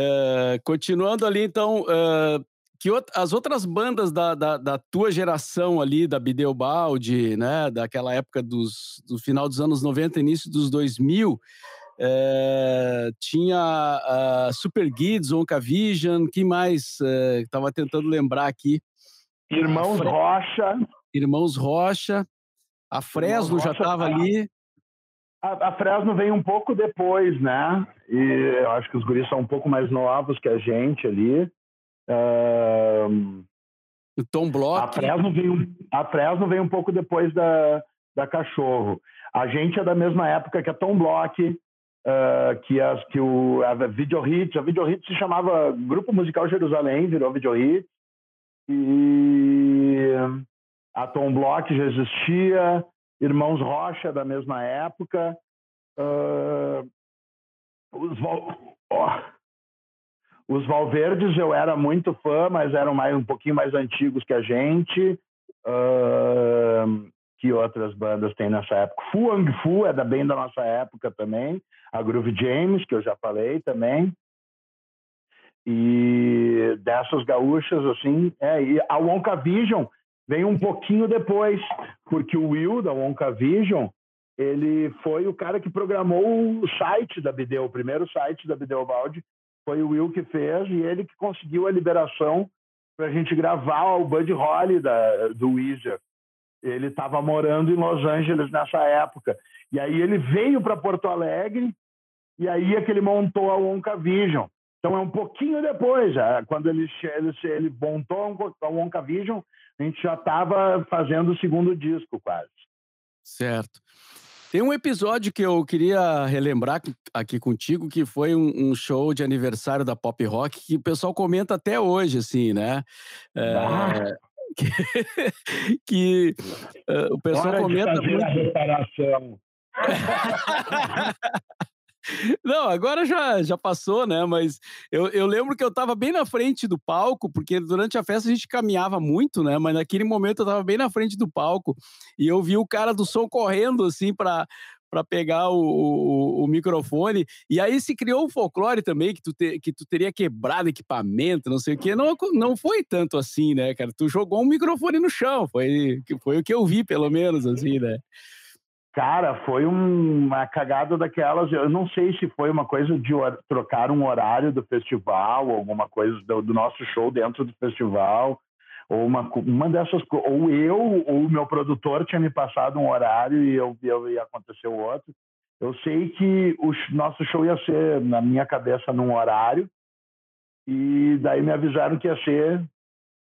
É, continuando ali, então, uh, que as outras bandas da, da, da, tua geração ali, da Bideobaldi, né, daquela época dos, do final dos anos 90, início dos 2000, é, tinha uh, Super Kids, Oncavision, que mais? Estava é, tentando lembrar aqui. Irmãos Fre... Rocha. Irmãos Rocha. A Fresno Rocha, já estava ali. A, a, Fresno veio um pouco depois, né? E eu acho que os guris são um pouco mais novos que a gente ali. Uh, o Tom Block. A Fresno, veio, a veio um pouco depois da, da Cachorro. A gente é da mesma época que a Tom Block, uh, que, as, que o, a Video Hits. A Video Hits se chamava Grupo Musical Jerusalém, virou Video Hits. E a Tom Block já existia. Irmãos Rocha, da mesma época. Uh, os, oh, os Valverdes eu era muito fã, mas eram mais um pouquinho mais antigos que a gente. Uh, que outras bandas tem nessa época? Fu Ang Fu é da bem da nossa época também. A Groove James, que eu já falei também. E dessas gaúchas, assim, é, e a Wonka Vision vem um pouquinho depois, porque o Will da Wonka Vision, ele foi o cara que programou o site da Bideu, o primeiro site da Bideu Balde, foi o Will que fez e ele que conseguiu a liberação para a gente gravar o Bud Holly da, do Weezer. Ele estava morando em Los Angeles nessa época. E aí ele veio para Porto Alegre e aí é que ele montou a Wonka Vision. Então é um pouquinho depois, já, quando ele, ele, ele montou a Wonka Vision, a gente já estava fazendo o segundo disco quase. Certo. Tem um episódio que eu queria relembrar aqui contigo, que foi um, um, show de aniversário da Pop Rock, que o pessoal comenta até hoje, assim, né? É, ah. que, que uh, o pessoal Hora comenta de fazer muito... a reparação. Não, agora já, já passou, né? Mas eu, eu lembro que eu estava bem na frente do palco, porque durante a festa a gente caminhava muito, né? Mas naquele momento eu estava bem na frente do palco e eu vi o cara do som correndo assim para para pegar o, o, o, microfone. E aí se criou um folclore também que tu, te, que tu teria quebrado equipamento, não sei o quê. Não, não foi tanto assim, né, cara? Tu jogou um microfone no chão, foi, foi o que eu vi, pelo menos, assim, né? Cara, foi um, uma cagada daquelas. Eu não sei se foi uma coisa de trocar um horário do festival, alguma coisa do, do nosso show dentro do festival, ou uma, uma dessas ou eu ou o meu produtor tinha me passado um horário e eu, eu ia acontecer o outro. Eu sei que o nosso show ia ser na minha cabeça num horário e daí me avisaram que ia ser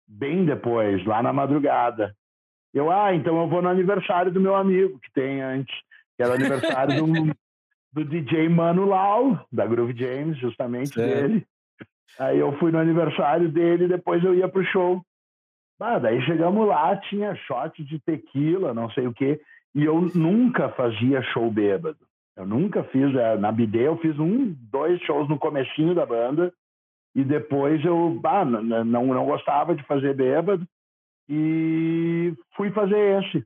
bem depois, lá na madrugada. Eu, ah, então eu vou no aniversário do meu amigo, que tem antes, que era aniversário do, do DJ Mano Lau, da Groove James, justamente certo. dele. Aí eu fui no aniversário dele, depois eu ia pro show. Ah, daí chegamos lá, tinha shot de tequila, não sei o quê, e eu nunca fazia show bêbado. Eu nunca fiz, é, na BD eu fiz um, dois shows no comecinho da banda, e depois eu ah, não, não gostava de fazer bêbado, e fui fazer esse.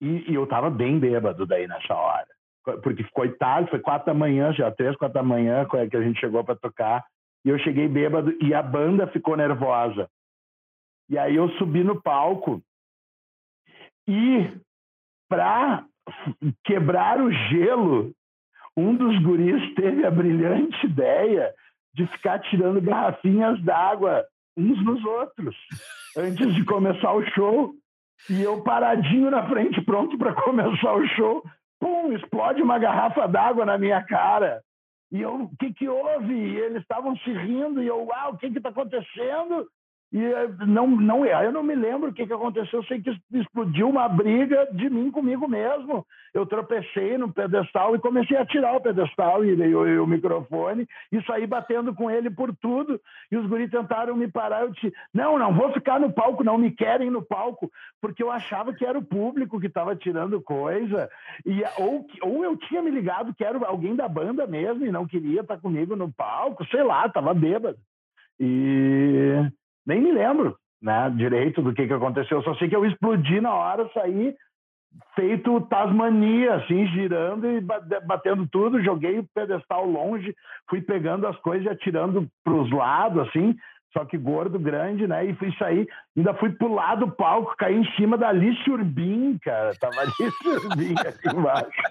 E, e eu estava bem bêbado daí nessa hora. Porque ficou tarde, foi quatro da manhã, já três, quatro da manhã que a gente chegou para tocar. E eu cheguei bêbado e a banda ficou nervosa. E aí eu subi no palco e para quebrar o gelo, um dos guris teve a brilhante ideia de ficar tirando garrafinhas d'água uns nos outros antes de começar o show. E eu paradinho na frente, pronto para começar o show. Pum, explode uma garrafa d'água na minha cara. E eu, o que que houve? E eles estavam se rindo e eu, uau, o que que tá acontecendo? E eh, não, não, eu não me lembro o que, que aconteceu. Eu sei que explodiu uma briga de mim comigo mesmo. Eu tropecei no pedestal e comecei a tirar o pedestal e, e, o, o microfone e saí batendo com ele por tudo. E os guris tentaram me parar. Eu disse: Não, não vou ficar no palco, não me querem no palco, porque eu achava que era o público que estava tirando coisa. E, ou, ou eu tinha me ligado que era alguém da banda mesmo e não queria estar comigo no palco, sei lá, estava bêbado. E nem me lembro né, direito do que, que aconteceu. Só sei que eu explodi na hora, saí feito Tasmania, assim, girando e batendo tudo. Joguei o pedestal longe, fui pegando as coisas e atirando para os lados, assim, só que gordo, grande, né? E fui sair, ainda fui pular do palco, caí em cima da Alice Urbim, cara. Tava Alice Urbim aqui embaixo.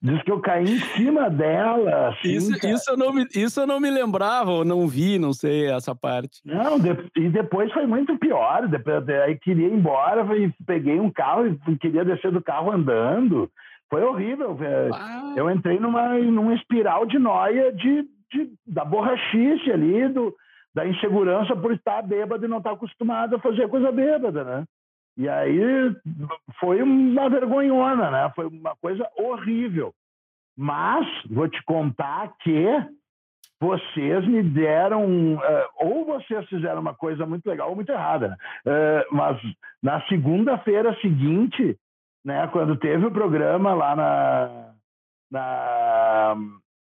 Diz que eu caí em cima dela. Assim, isso, isso, eu não me, isso eu não me lembrava, ou não vi, não sei essa parte. Não, de, e depois foi muito pior. Depois, aí queria ir embora, e peguei um carro e queria descer do carro andando. Foi horrível. Ah. Eu entrei numa, numa espiral de noia de, de, da borrachice ali, do, da insegurança por estar bêbado e não estar acostumado a fazer coisa bêbada, né? E aí foi uma vergonhona, né? Foi uma coisa horrível. Mas vou te contar que vocês me deram, uh, ou vocês fizeram uma coisa muito legal ou muito errada. Né? Uh, mas na segunda-feira seguinte, né, quando teve o programa lá na na,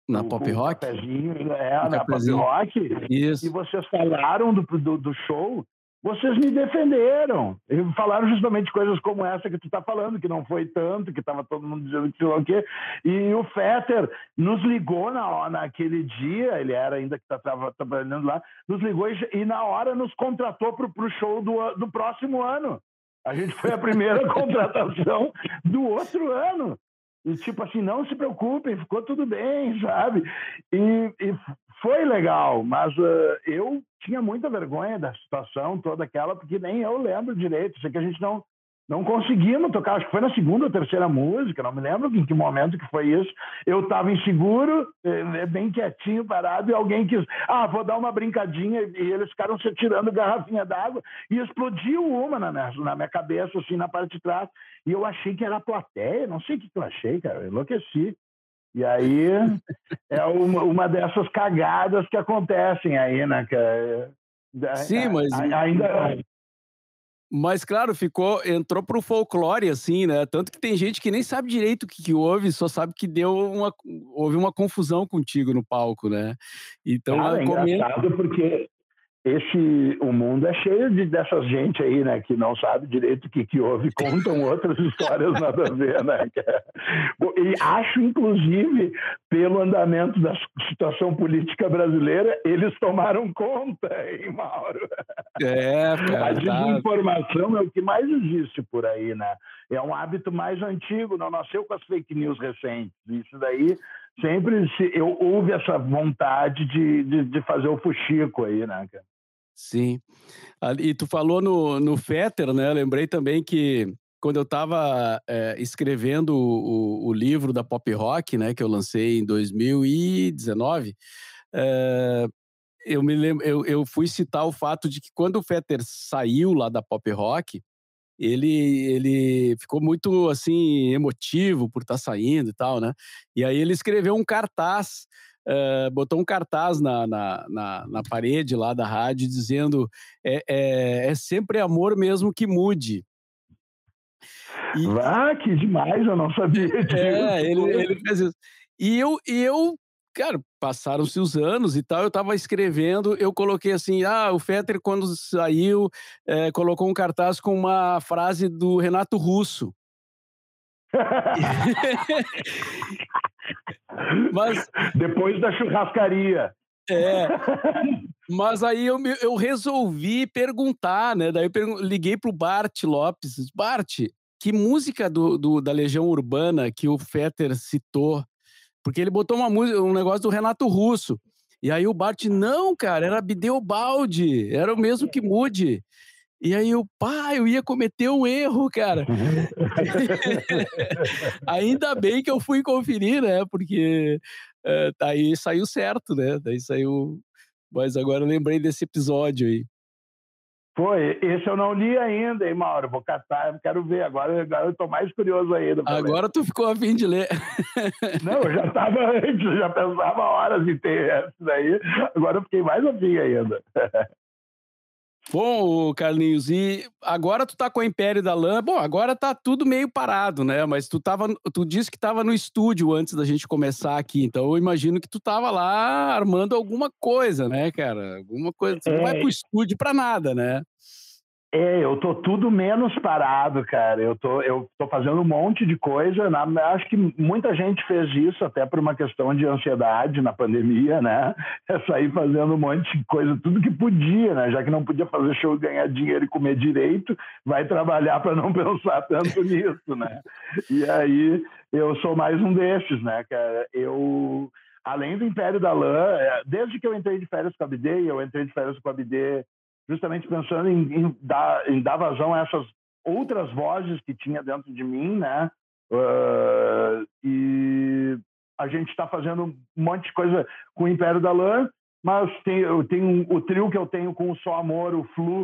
na Pop Rock, é, na Pop Rock, Isso. e vocês falaram do, do, do show, vocês me defenderam. E falaram justamente coisas como essa que tu está falando, que não foi tanto, que estava todo mundo dizendo que sei lá o quê. E o Fetter nos ligou na, naquele dia, ele era ainda que estava tá trabalhando lá, nos ligou e, e, na hora nos contratou para o show do, do próximo ano. A gente foi a primeira contratação do outro ano. E tipo assim, não se preocupem, ficou tudo bem, sabe? E, e foi legal, mas uh, eu tinha muita vergonha da situação toda aquela, porque nem eu lembro direito. Sei que a gente não, não conseguimos tocar, acho que foi na segunda ou terceira música, não me lembro em que momento que foi isso. Eu estava inseguro, eh, bem quietinho, parado, e alguém quis, ah, vou dar uma brincadinha, e eles ficaram se tirando garrafinha d'água, e explodiu uma na minha, na minha cabeça, assim, na parte de trás, e eu achei que era a plateia, não sei o que eu achei, cara, eu enlouqueci. E aí é uma, uma dessas cagadas que acontecem aí, né? Que, Sim, mas. Ainda, Mas, claro, ficou, entrou pro folclore, assim, né? Tanto que tem gente que nem sabe direito o que, que houve, só sabe que deu uma, houve uma confusão contigo no palco, né? Então, Cara, é engraçado porque esse o mundo é cheio de dessas gente aí, né, que não sabe direito o que, que houve, contam outras histórias nada a ver, né? E acho, inclusive, pelo andamento da situação política brasileira, eles tomaram conta, hein, Mauro? É, cara, A desinformação tá... é o que mais existe por aí, né? É um hábito mais antigo, não nasceu com as fake news recentes. Isso daí sempre se, eu, houve essa vontade de, de, de fazer o fuxico aí, né, cara? Sim. E tu falou no, no Fetter, né? lembrei também que quando eu estava é, escrevendo o, o, livro da Pop Rock, né, que eu lancei em 2019, é, eu me lembro, eu, eu fui citar o fato de que quando o Fetter saiu lá da Pop Rock, ele, ele ficou muito assim emotivo por estar tá saindo e tal, né? E aí ele escreveu um cartaz Uh, botou um cartaz na, na, na, na, parede lá da rádio dizendo é, é, é sempre amor mesmo que mude. E, ah, que demais, eu não sabia disso. É, ele, ele fez isso. E eu, eu cara, passaram-se os anos e tal, eu estava escrevendo, eu coloquei assim, ah, o Fetter quando saiu, é, colocou um cartaz com uma frase do Renato Russo. Mas depois da churrascaria. É. Mas aí eu, eu resolvi perguntar, né? Daí eu liguei pro Bart Lopes. Bart, que música do, do, da Legião Urbana que o Fetter citou? Porque ele botou uma música, um negócio do Renato Russo. E aí o Bart, não, cara, era Bideobaldi, era o mesmo que mude. E aí o pai, eu ia cometer um erro, cara. Ainda bem que eu fui conferir, né? Porque é, aí saiu certo, né? Daí saiu. Mas agora eu lembrei desse episódio aí. Foi, esse eu não li ainda, hein, Mauro? Vou catar, quero ver. Agora, agora eu tô mais curioso ainda. Agora tu ficou a fim de ler. Não, eu já estava antes, já pensava horas em ter esse daí. Agora eu fiquei mais a fim ainda. Bom, Carlinhos, e agora tu tá com o Império da Lã. Bom, agora tá tudo meio parado, né? Mas tu tava, tu disse que tava no estúdio antes da gente começar aqui, então eu imagino que tu tava lá armando alguma coisa, né, cara? Alguma coisa. Você é... não vai pro estúdio para nada, né? É, eu tô tudo menos parado, cara. Eu tô, eu tô fazendo um monte de coisa. Na, acho que muita gente fez isso até por uma questão de ansiedade na pandemia, né? É sair fazendo um monte de coisa, tudo que podia, né? Já que não podia fazer show, ganhar dinheiro e comer direito, vai trabalhar para não pensar tanto nisso, né? E aí eu sou mais um desses, né, cara? Eu além do Império da Lã, é, desde que eu entrei de férias com a BD, eu entrei de férias com a BD justamente pensando em, em, dar, em dar vazão a essas outras vozes que tinha dentro de mim, né? Uh, e a gente está fazendo um monte de coisa com o Império da Lã, mas tem, eu tenho o trio que eu tenho com o Só Amor, o Flu,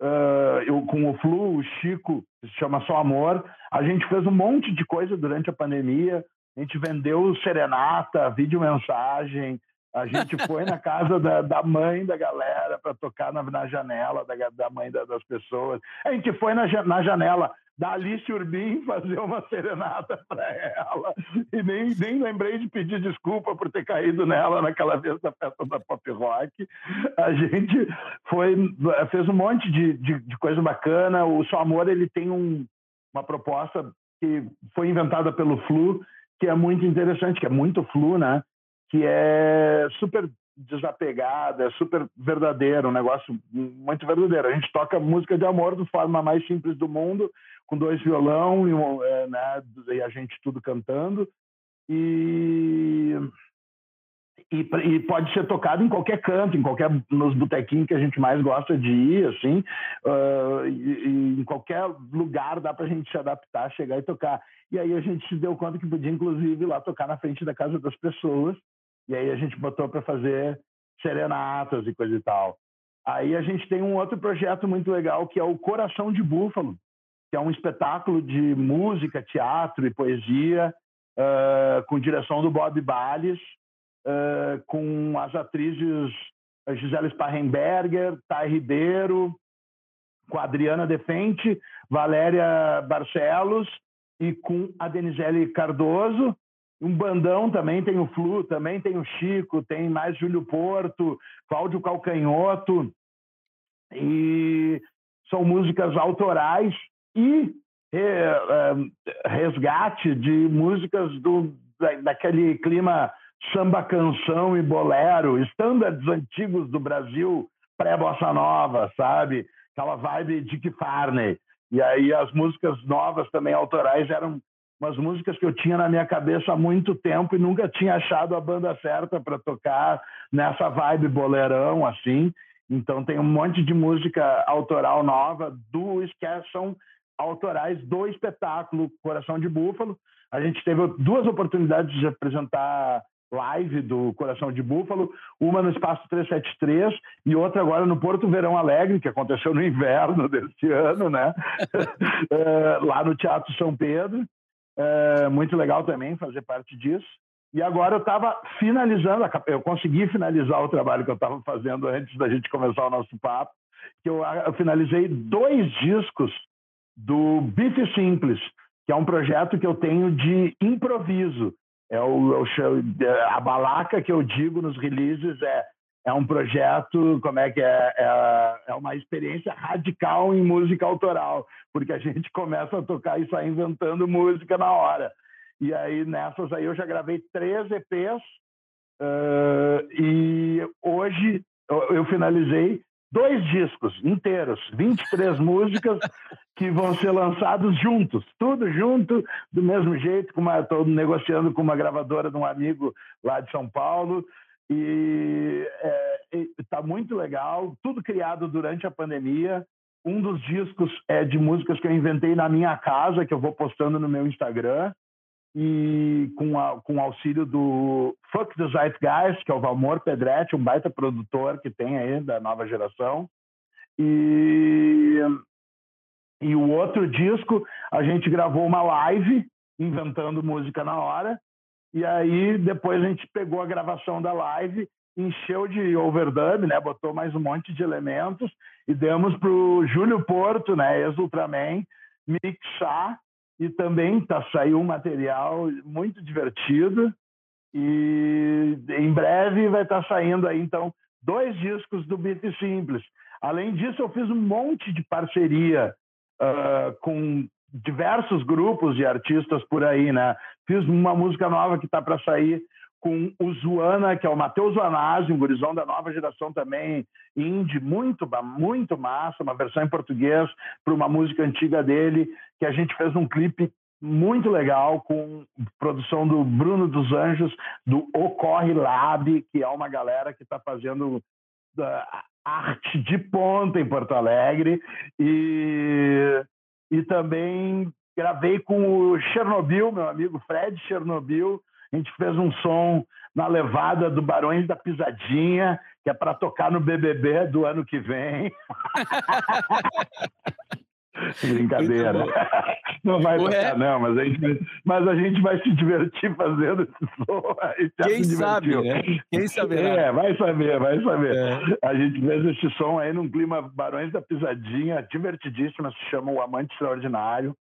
uh, eu, com o Flu, o Chico, que se chama Só Amor. A gente fez um monte de coisa durante a pandemia. A gente vendeu serenata, vídeo mensagem, a gente foi na casa da, da mãe da galera para tocar na, na janela da, da mãe da, das pessoas. A gente foi na, na janela da Alice Urbim fazer uma serenata para ela. E nem, nem lembrei de pedir desculpa por ter caído nela naquela vez da festa da pop rock. A gente foi, fez um monte de, de, de coisa bacana. O Só Amor ele tem um, uma proposta que foi inventada pelo Flu, que é muito interessante, que é muito Flu, né? Que é super desapegada, é super verdadeiro, um negócio muito verdadeiro. A gente toca música de amor da forma mais simples do mundo, com dois violão e, é, né, e a gente tudo cantando. E, e, e, pode ser tocado em qualquer canto, em qualquer nos botequinhos que a gente mais gosta de ir, assim, uh, e, e em qualquer lugar dá para a gente se adaptar, chegar e tocar. E aí a gente se deu conta que podia, inclusive, ir lá tocar na frente da casa das pessoas e aí a gente botou para fazer serenatas e coisa e tal. Aí a gente tem um outro projeto muito legal que é o Coração de Búfalo, que é um espetáculo de música, teatro e poesia uh, com direção do Bob Balles, uh, com as atrizes Gisele Sparrenberger, Thay Ribeiro, com a Adriana Defente, Valéria Barcelos e com a Denizele Cardoso. Um bandão também, tem o Flu, também tem o Chico, tem mais Júlio Porto, Cláudio Calcanhoto. E são músicas autorais e é, resgate de músicas do, daquele clima samba canção e bolero, estándares antigos do Brasil pré-bossa nova, sabe? Aquela vibe Dick Farney. E aí as músicas novas também autorais eram umas músicas que eu tinha na minha cabeça há muito tempo e nunca tinha achado a banda certa para tocar nessa vibe boleirão assim. Então tem um monte de música autoral nova do que são autorais do espetáculo Coração de Búfalo. A gente teve duas oportunidades de apresentar live do Coração de Búfalo, uma no Espaço 373 e outra agora no Porto Verão Alegre, que aconteceu no inverno desse ano, né? é, lá no Teatro São Pedro. É, muito legal também fazer parte disso. E agora eu estava finalizando, eu consegui finalizar o trabalho que eu estava fazendo antes da gente começar o nosso papo, que eu, eu finalizei dois discos do Bife Simples, que é um projeto que eu tenho de improviso. É o, o a balaca que eu digo nos releases é é um projeto, como é que é? é? É, uma experiência radical em música autoral, porque a gente começa a tocar e sai inventando música na hora. E aí, nessas aí, eu já gravei três EPs uh, e hoje eu, eu finalizei dois discos inteiros, 23 músicas que vão ser lançados juntos, tudo junto, do mesmo jeito, estou negociando com uma gravadora de um amigo lá de São Paulo, e está é, muito legal, tudo criado durante a pandemia. Um dos discos é de músicas que eu inventei na minha casa, que eu vou postando no meu Instagram, e com, a, com auxílio do Fuck the Zeitgeist, que é o Valmor Pedretti, um baita produtor que tem aí da nova geração. E, e o outro disco, a gente gravou uma live inventando música na hora, e aí depois a gente pegou a gravação da live, encheu de overdub, né? Botou mais um monte de elementos e demos para o Júlio Porto, né? Ex-Ultraman, mixar e também tá, saiu um material muito divertido e em breve vai estar tá saindo aí então dois discos do Beat Simples. Além disso, eu fiz um monte de parceria uh, com diversos grupos de artistas por aí, né? Fiz uma música nova que está para sair com o Zuana, que é o Matheus Anásio, um gurizão da nova geração também, indie, muito, muito massa, uma versão em português para uma música antiga dele, que a gente fez um clipe muito legal com produção do Bruno dos Anjos, do Ocorre Lab, que é uma galera que está fazendo uh, arte de ponta em Porto Alegre, e e também gravei com o Chernobyl, meu amigo Fred Chernobyl. A gente fez um som na levada do Barões da Pisadinha, que é para tocar no BBB do ano que vem. Brincadeira. Não vai tocar, não, mas a, gente, mas a gente vai se divertir fazendo esse som. Quem sabe, né? Quem sabe. É, vai saber, vai saber. É. A gente fez esse som aí num clima Barões da Pisadinha, divertidíssima, se chama O Amante Extraordinário.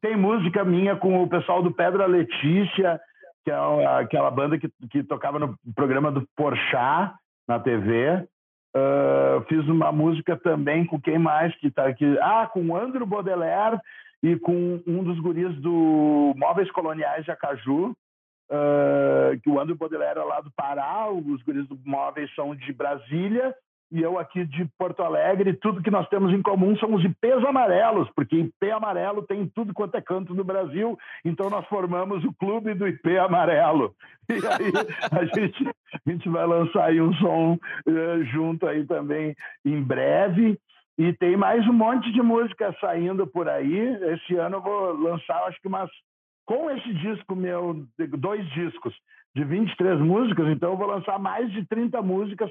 Tem música minha com o pessoal do Pedra Letícia, que é aquela banda que, que tocava no programa do Porchat na TV. Uh, fiz uma música também com quem mais que está aqui? Ah, com o Andro Baudelaire e com um dos guris do Móveis Coloniais de Acaju, uh, que o Andro Baudelaire é lá do Pará, os guris do Móveis são de Brasília, e eu aqui de Porto Alegre, tudo que nós temos em comum são os IPs amarelos, porque IP amarelo tem tudo quanto é canto no Brasil, então nós formamos o clube do IP amarelo. E aí a gente, a gente vai lançar aí um som uh, junto aí também em breve. E tem mais um monte de música saindo por aí. Esse ano eu vou lançar, acho que umas. Com esse disco meu, dois discos de 23 músicas, então eu vou lançar mais de 30 músicas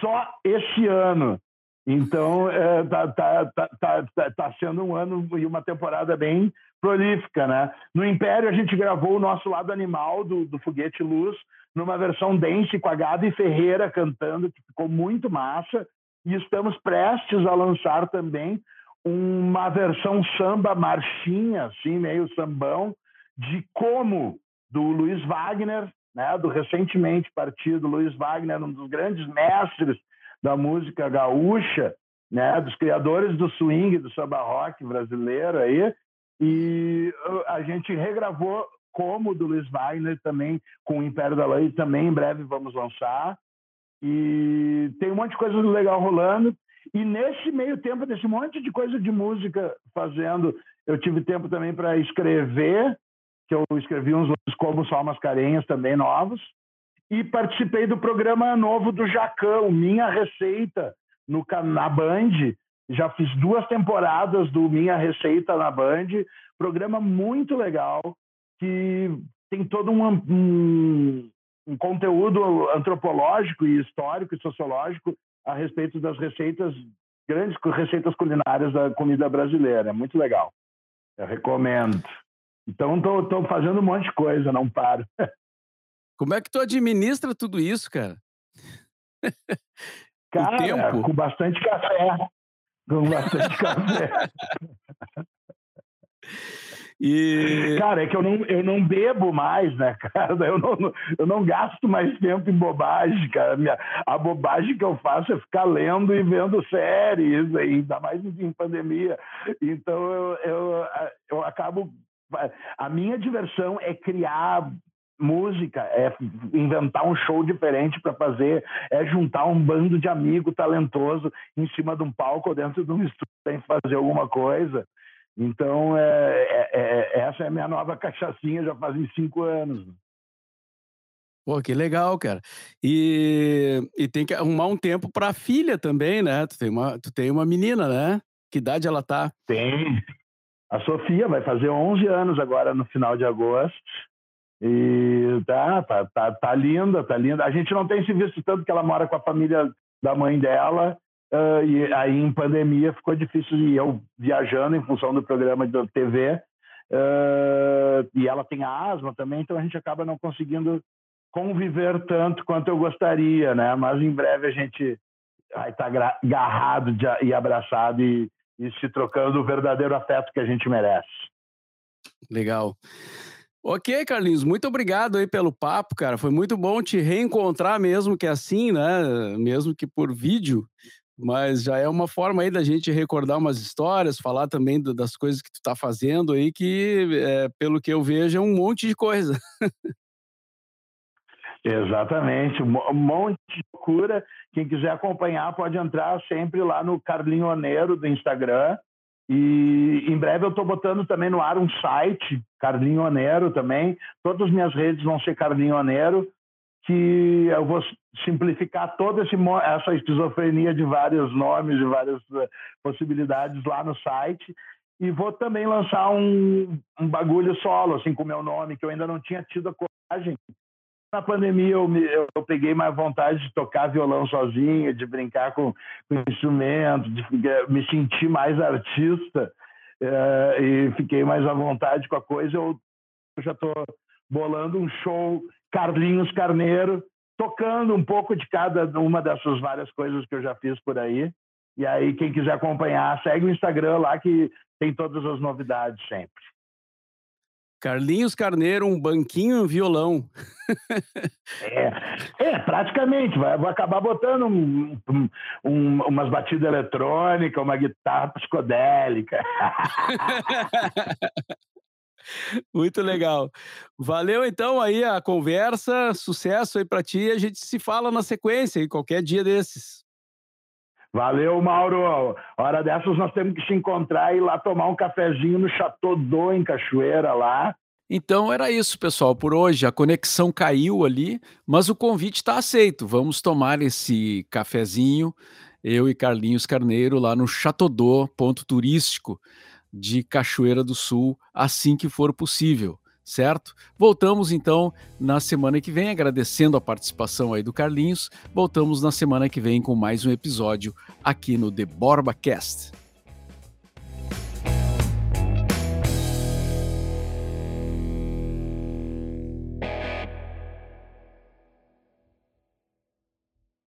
só esse ano. Então, está é, tá, tá, tá, tá, sendo um ano e uma temporada bem prolífica, né? No Império, a gente gravou o nosso lado animal do, do Foguete Luz, numa versão dance com a Gabi Ferreira cantando, que ficou muito massa. E estamos prestes a lançar também uma versão samba marchinha, assim, meio sambão, de como do Luiz Wagner, né, do recentemente partido Luiz Wagner, um dos grandes mestres da música gaúcha, né, dos criadores do swing, do samba rock brasileiro aí, e uh, a gente regravou como do Luiz Wagner também com o Império da Lei, também em breve vamos lançar. E tem um monte de coisa legal rolando. E nesse meio tempo, desse monte de coisa de música fazendo, eu tive tempo também para escrever, que eu escrevi uns outros como Só Mascarenhas também novos, e participei do programa novo do Jacão, Minha Receita, no, na Band. Já fiz duas temporadas do Minha Receita na Band, programa muito legal, que tem todo um, um, um conteúdo antropológico e histórico e sociológico a respeito das receitas, grandes receitas culinárias da comida brasileira. É muito legal. Eu recomendo. Então, estou fazendo um monte de coisa, não paro. Como é que tu administra tudo isso, cara? Cara, com bastante café. Com bastante café. E... Cara, é que eu não, eu não bebo mais, né, cara? Eu não, eu não gasto mais tempo em bobagem, cara. Minha, a bobagem que eu faço é ficar lendo e vendo séries, ainda mais em pandemia. Então, eu, eu, eu acabo. A minha diversão é criar música, é inventar um show diferente para fazer, é juntar um bando de amigo talentoso em cima de um palco ou dentro de um estúdio tem fazer alguma coisa. Então, é, é, é, essa é a minha nova cachaçinha, já fazem cinco anos. Pô, que legal, cara. E, e tem que arrumar um tempo para a filha também, né? Tu tem, uma, tu tem uma menina, né? Que idade ela tá? Tem. A Sofia vai fazer 11 anos agora no final de agosto. E tá, tá, tá, tá linda, tá linda. A gente não tem se visto tanto que ela mora com a família da mãe dela, Uh, e aí, em pandemia, ficou difícil. E eu viajando em função do programa da TV, uh, e ela tem asma também, então a gente acaba não conseguindo conviver tanto quanto eu gostaria, né? Mas em breve a gente vai estar tá agarrado e abraçado e, e se trocando o verdadeiro afeto que a gente merece. Legal. Ok, Carlinhos, muito obrigado aí pelo papo, cara. Foi muito bom te reencontrar mesmo que assim, né? Mesmo que por vídeo, mas já é uma forma aí da gente recordar umas histórias, falar também do, das coisas que tu tá fazendo aí, que é, pelo que eu vejo é um monte de coisa. Exatamente, um monte de loucura. Quem quiser acompanhar pode entrar sempre lá no Carlinho Oneiro do Instagram. E em breve eu estou botando também no ar um site, Carlinho Oneiro também. Todas as minhas redes vão ser Carlinho Oneiro que eu vou simplificar toda essa esquizofrenia de vários nomes, de várias eh, possibilidades lá no site. E vou também lançar um, um bagulho solo, assim, com o meu nome, que eu ainda não tinha tido a coragem. Na pandemia eu, me, eu peguei mais vontade de tocar violão sozinho, de brincar com, com instrumento, de me sentir mais artista é, e fiquei mais à vontade com a coisa. Eu, eu já estou bolando um show Carlinhos Carneiro, tocando um pouco de cada uma dessas várias coisas que eu já fiz por aí. E aí, quem quiser acompanhar, segue o Instagram lá que tem todas as novidades sempre. Carlinhos Carneiro, um banquinho e um violão. é, é, praticamente. Vai, vou acabar botando um, um, um, umas batidas eletrônicas, uma guitarra psicodélica. Muito legal. Valeu então aí a conversa, sucesso aí para ti. A gente se fala na sequência em qualquer dia desses. Valeu, Mauro. Hora dessas nós temos que se encontrar e ir lá tomar um cafezinho no Chateau do em Cachoeira lá. Então era isso, pessoal, por hoje. A conexão caiu ali, mas o convite está aceito. Vamos tomar esse cafezinho, eu e Carlinhos Carneiro, lá no Chateau ponto turístico de Cachoeira do Sul assim que for possível, certo? Voltamos então na semana que vem, agradecendo a participação aí do Carlinhos. Voltamos na semana que vem com mais um episódio aqui no The Borba Cast.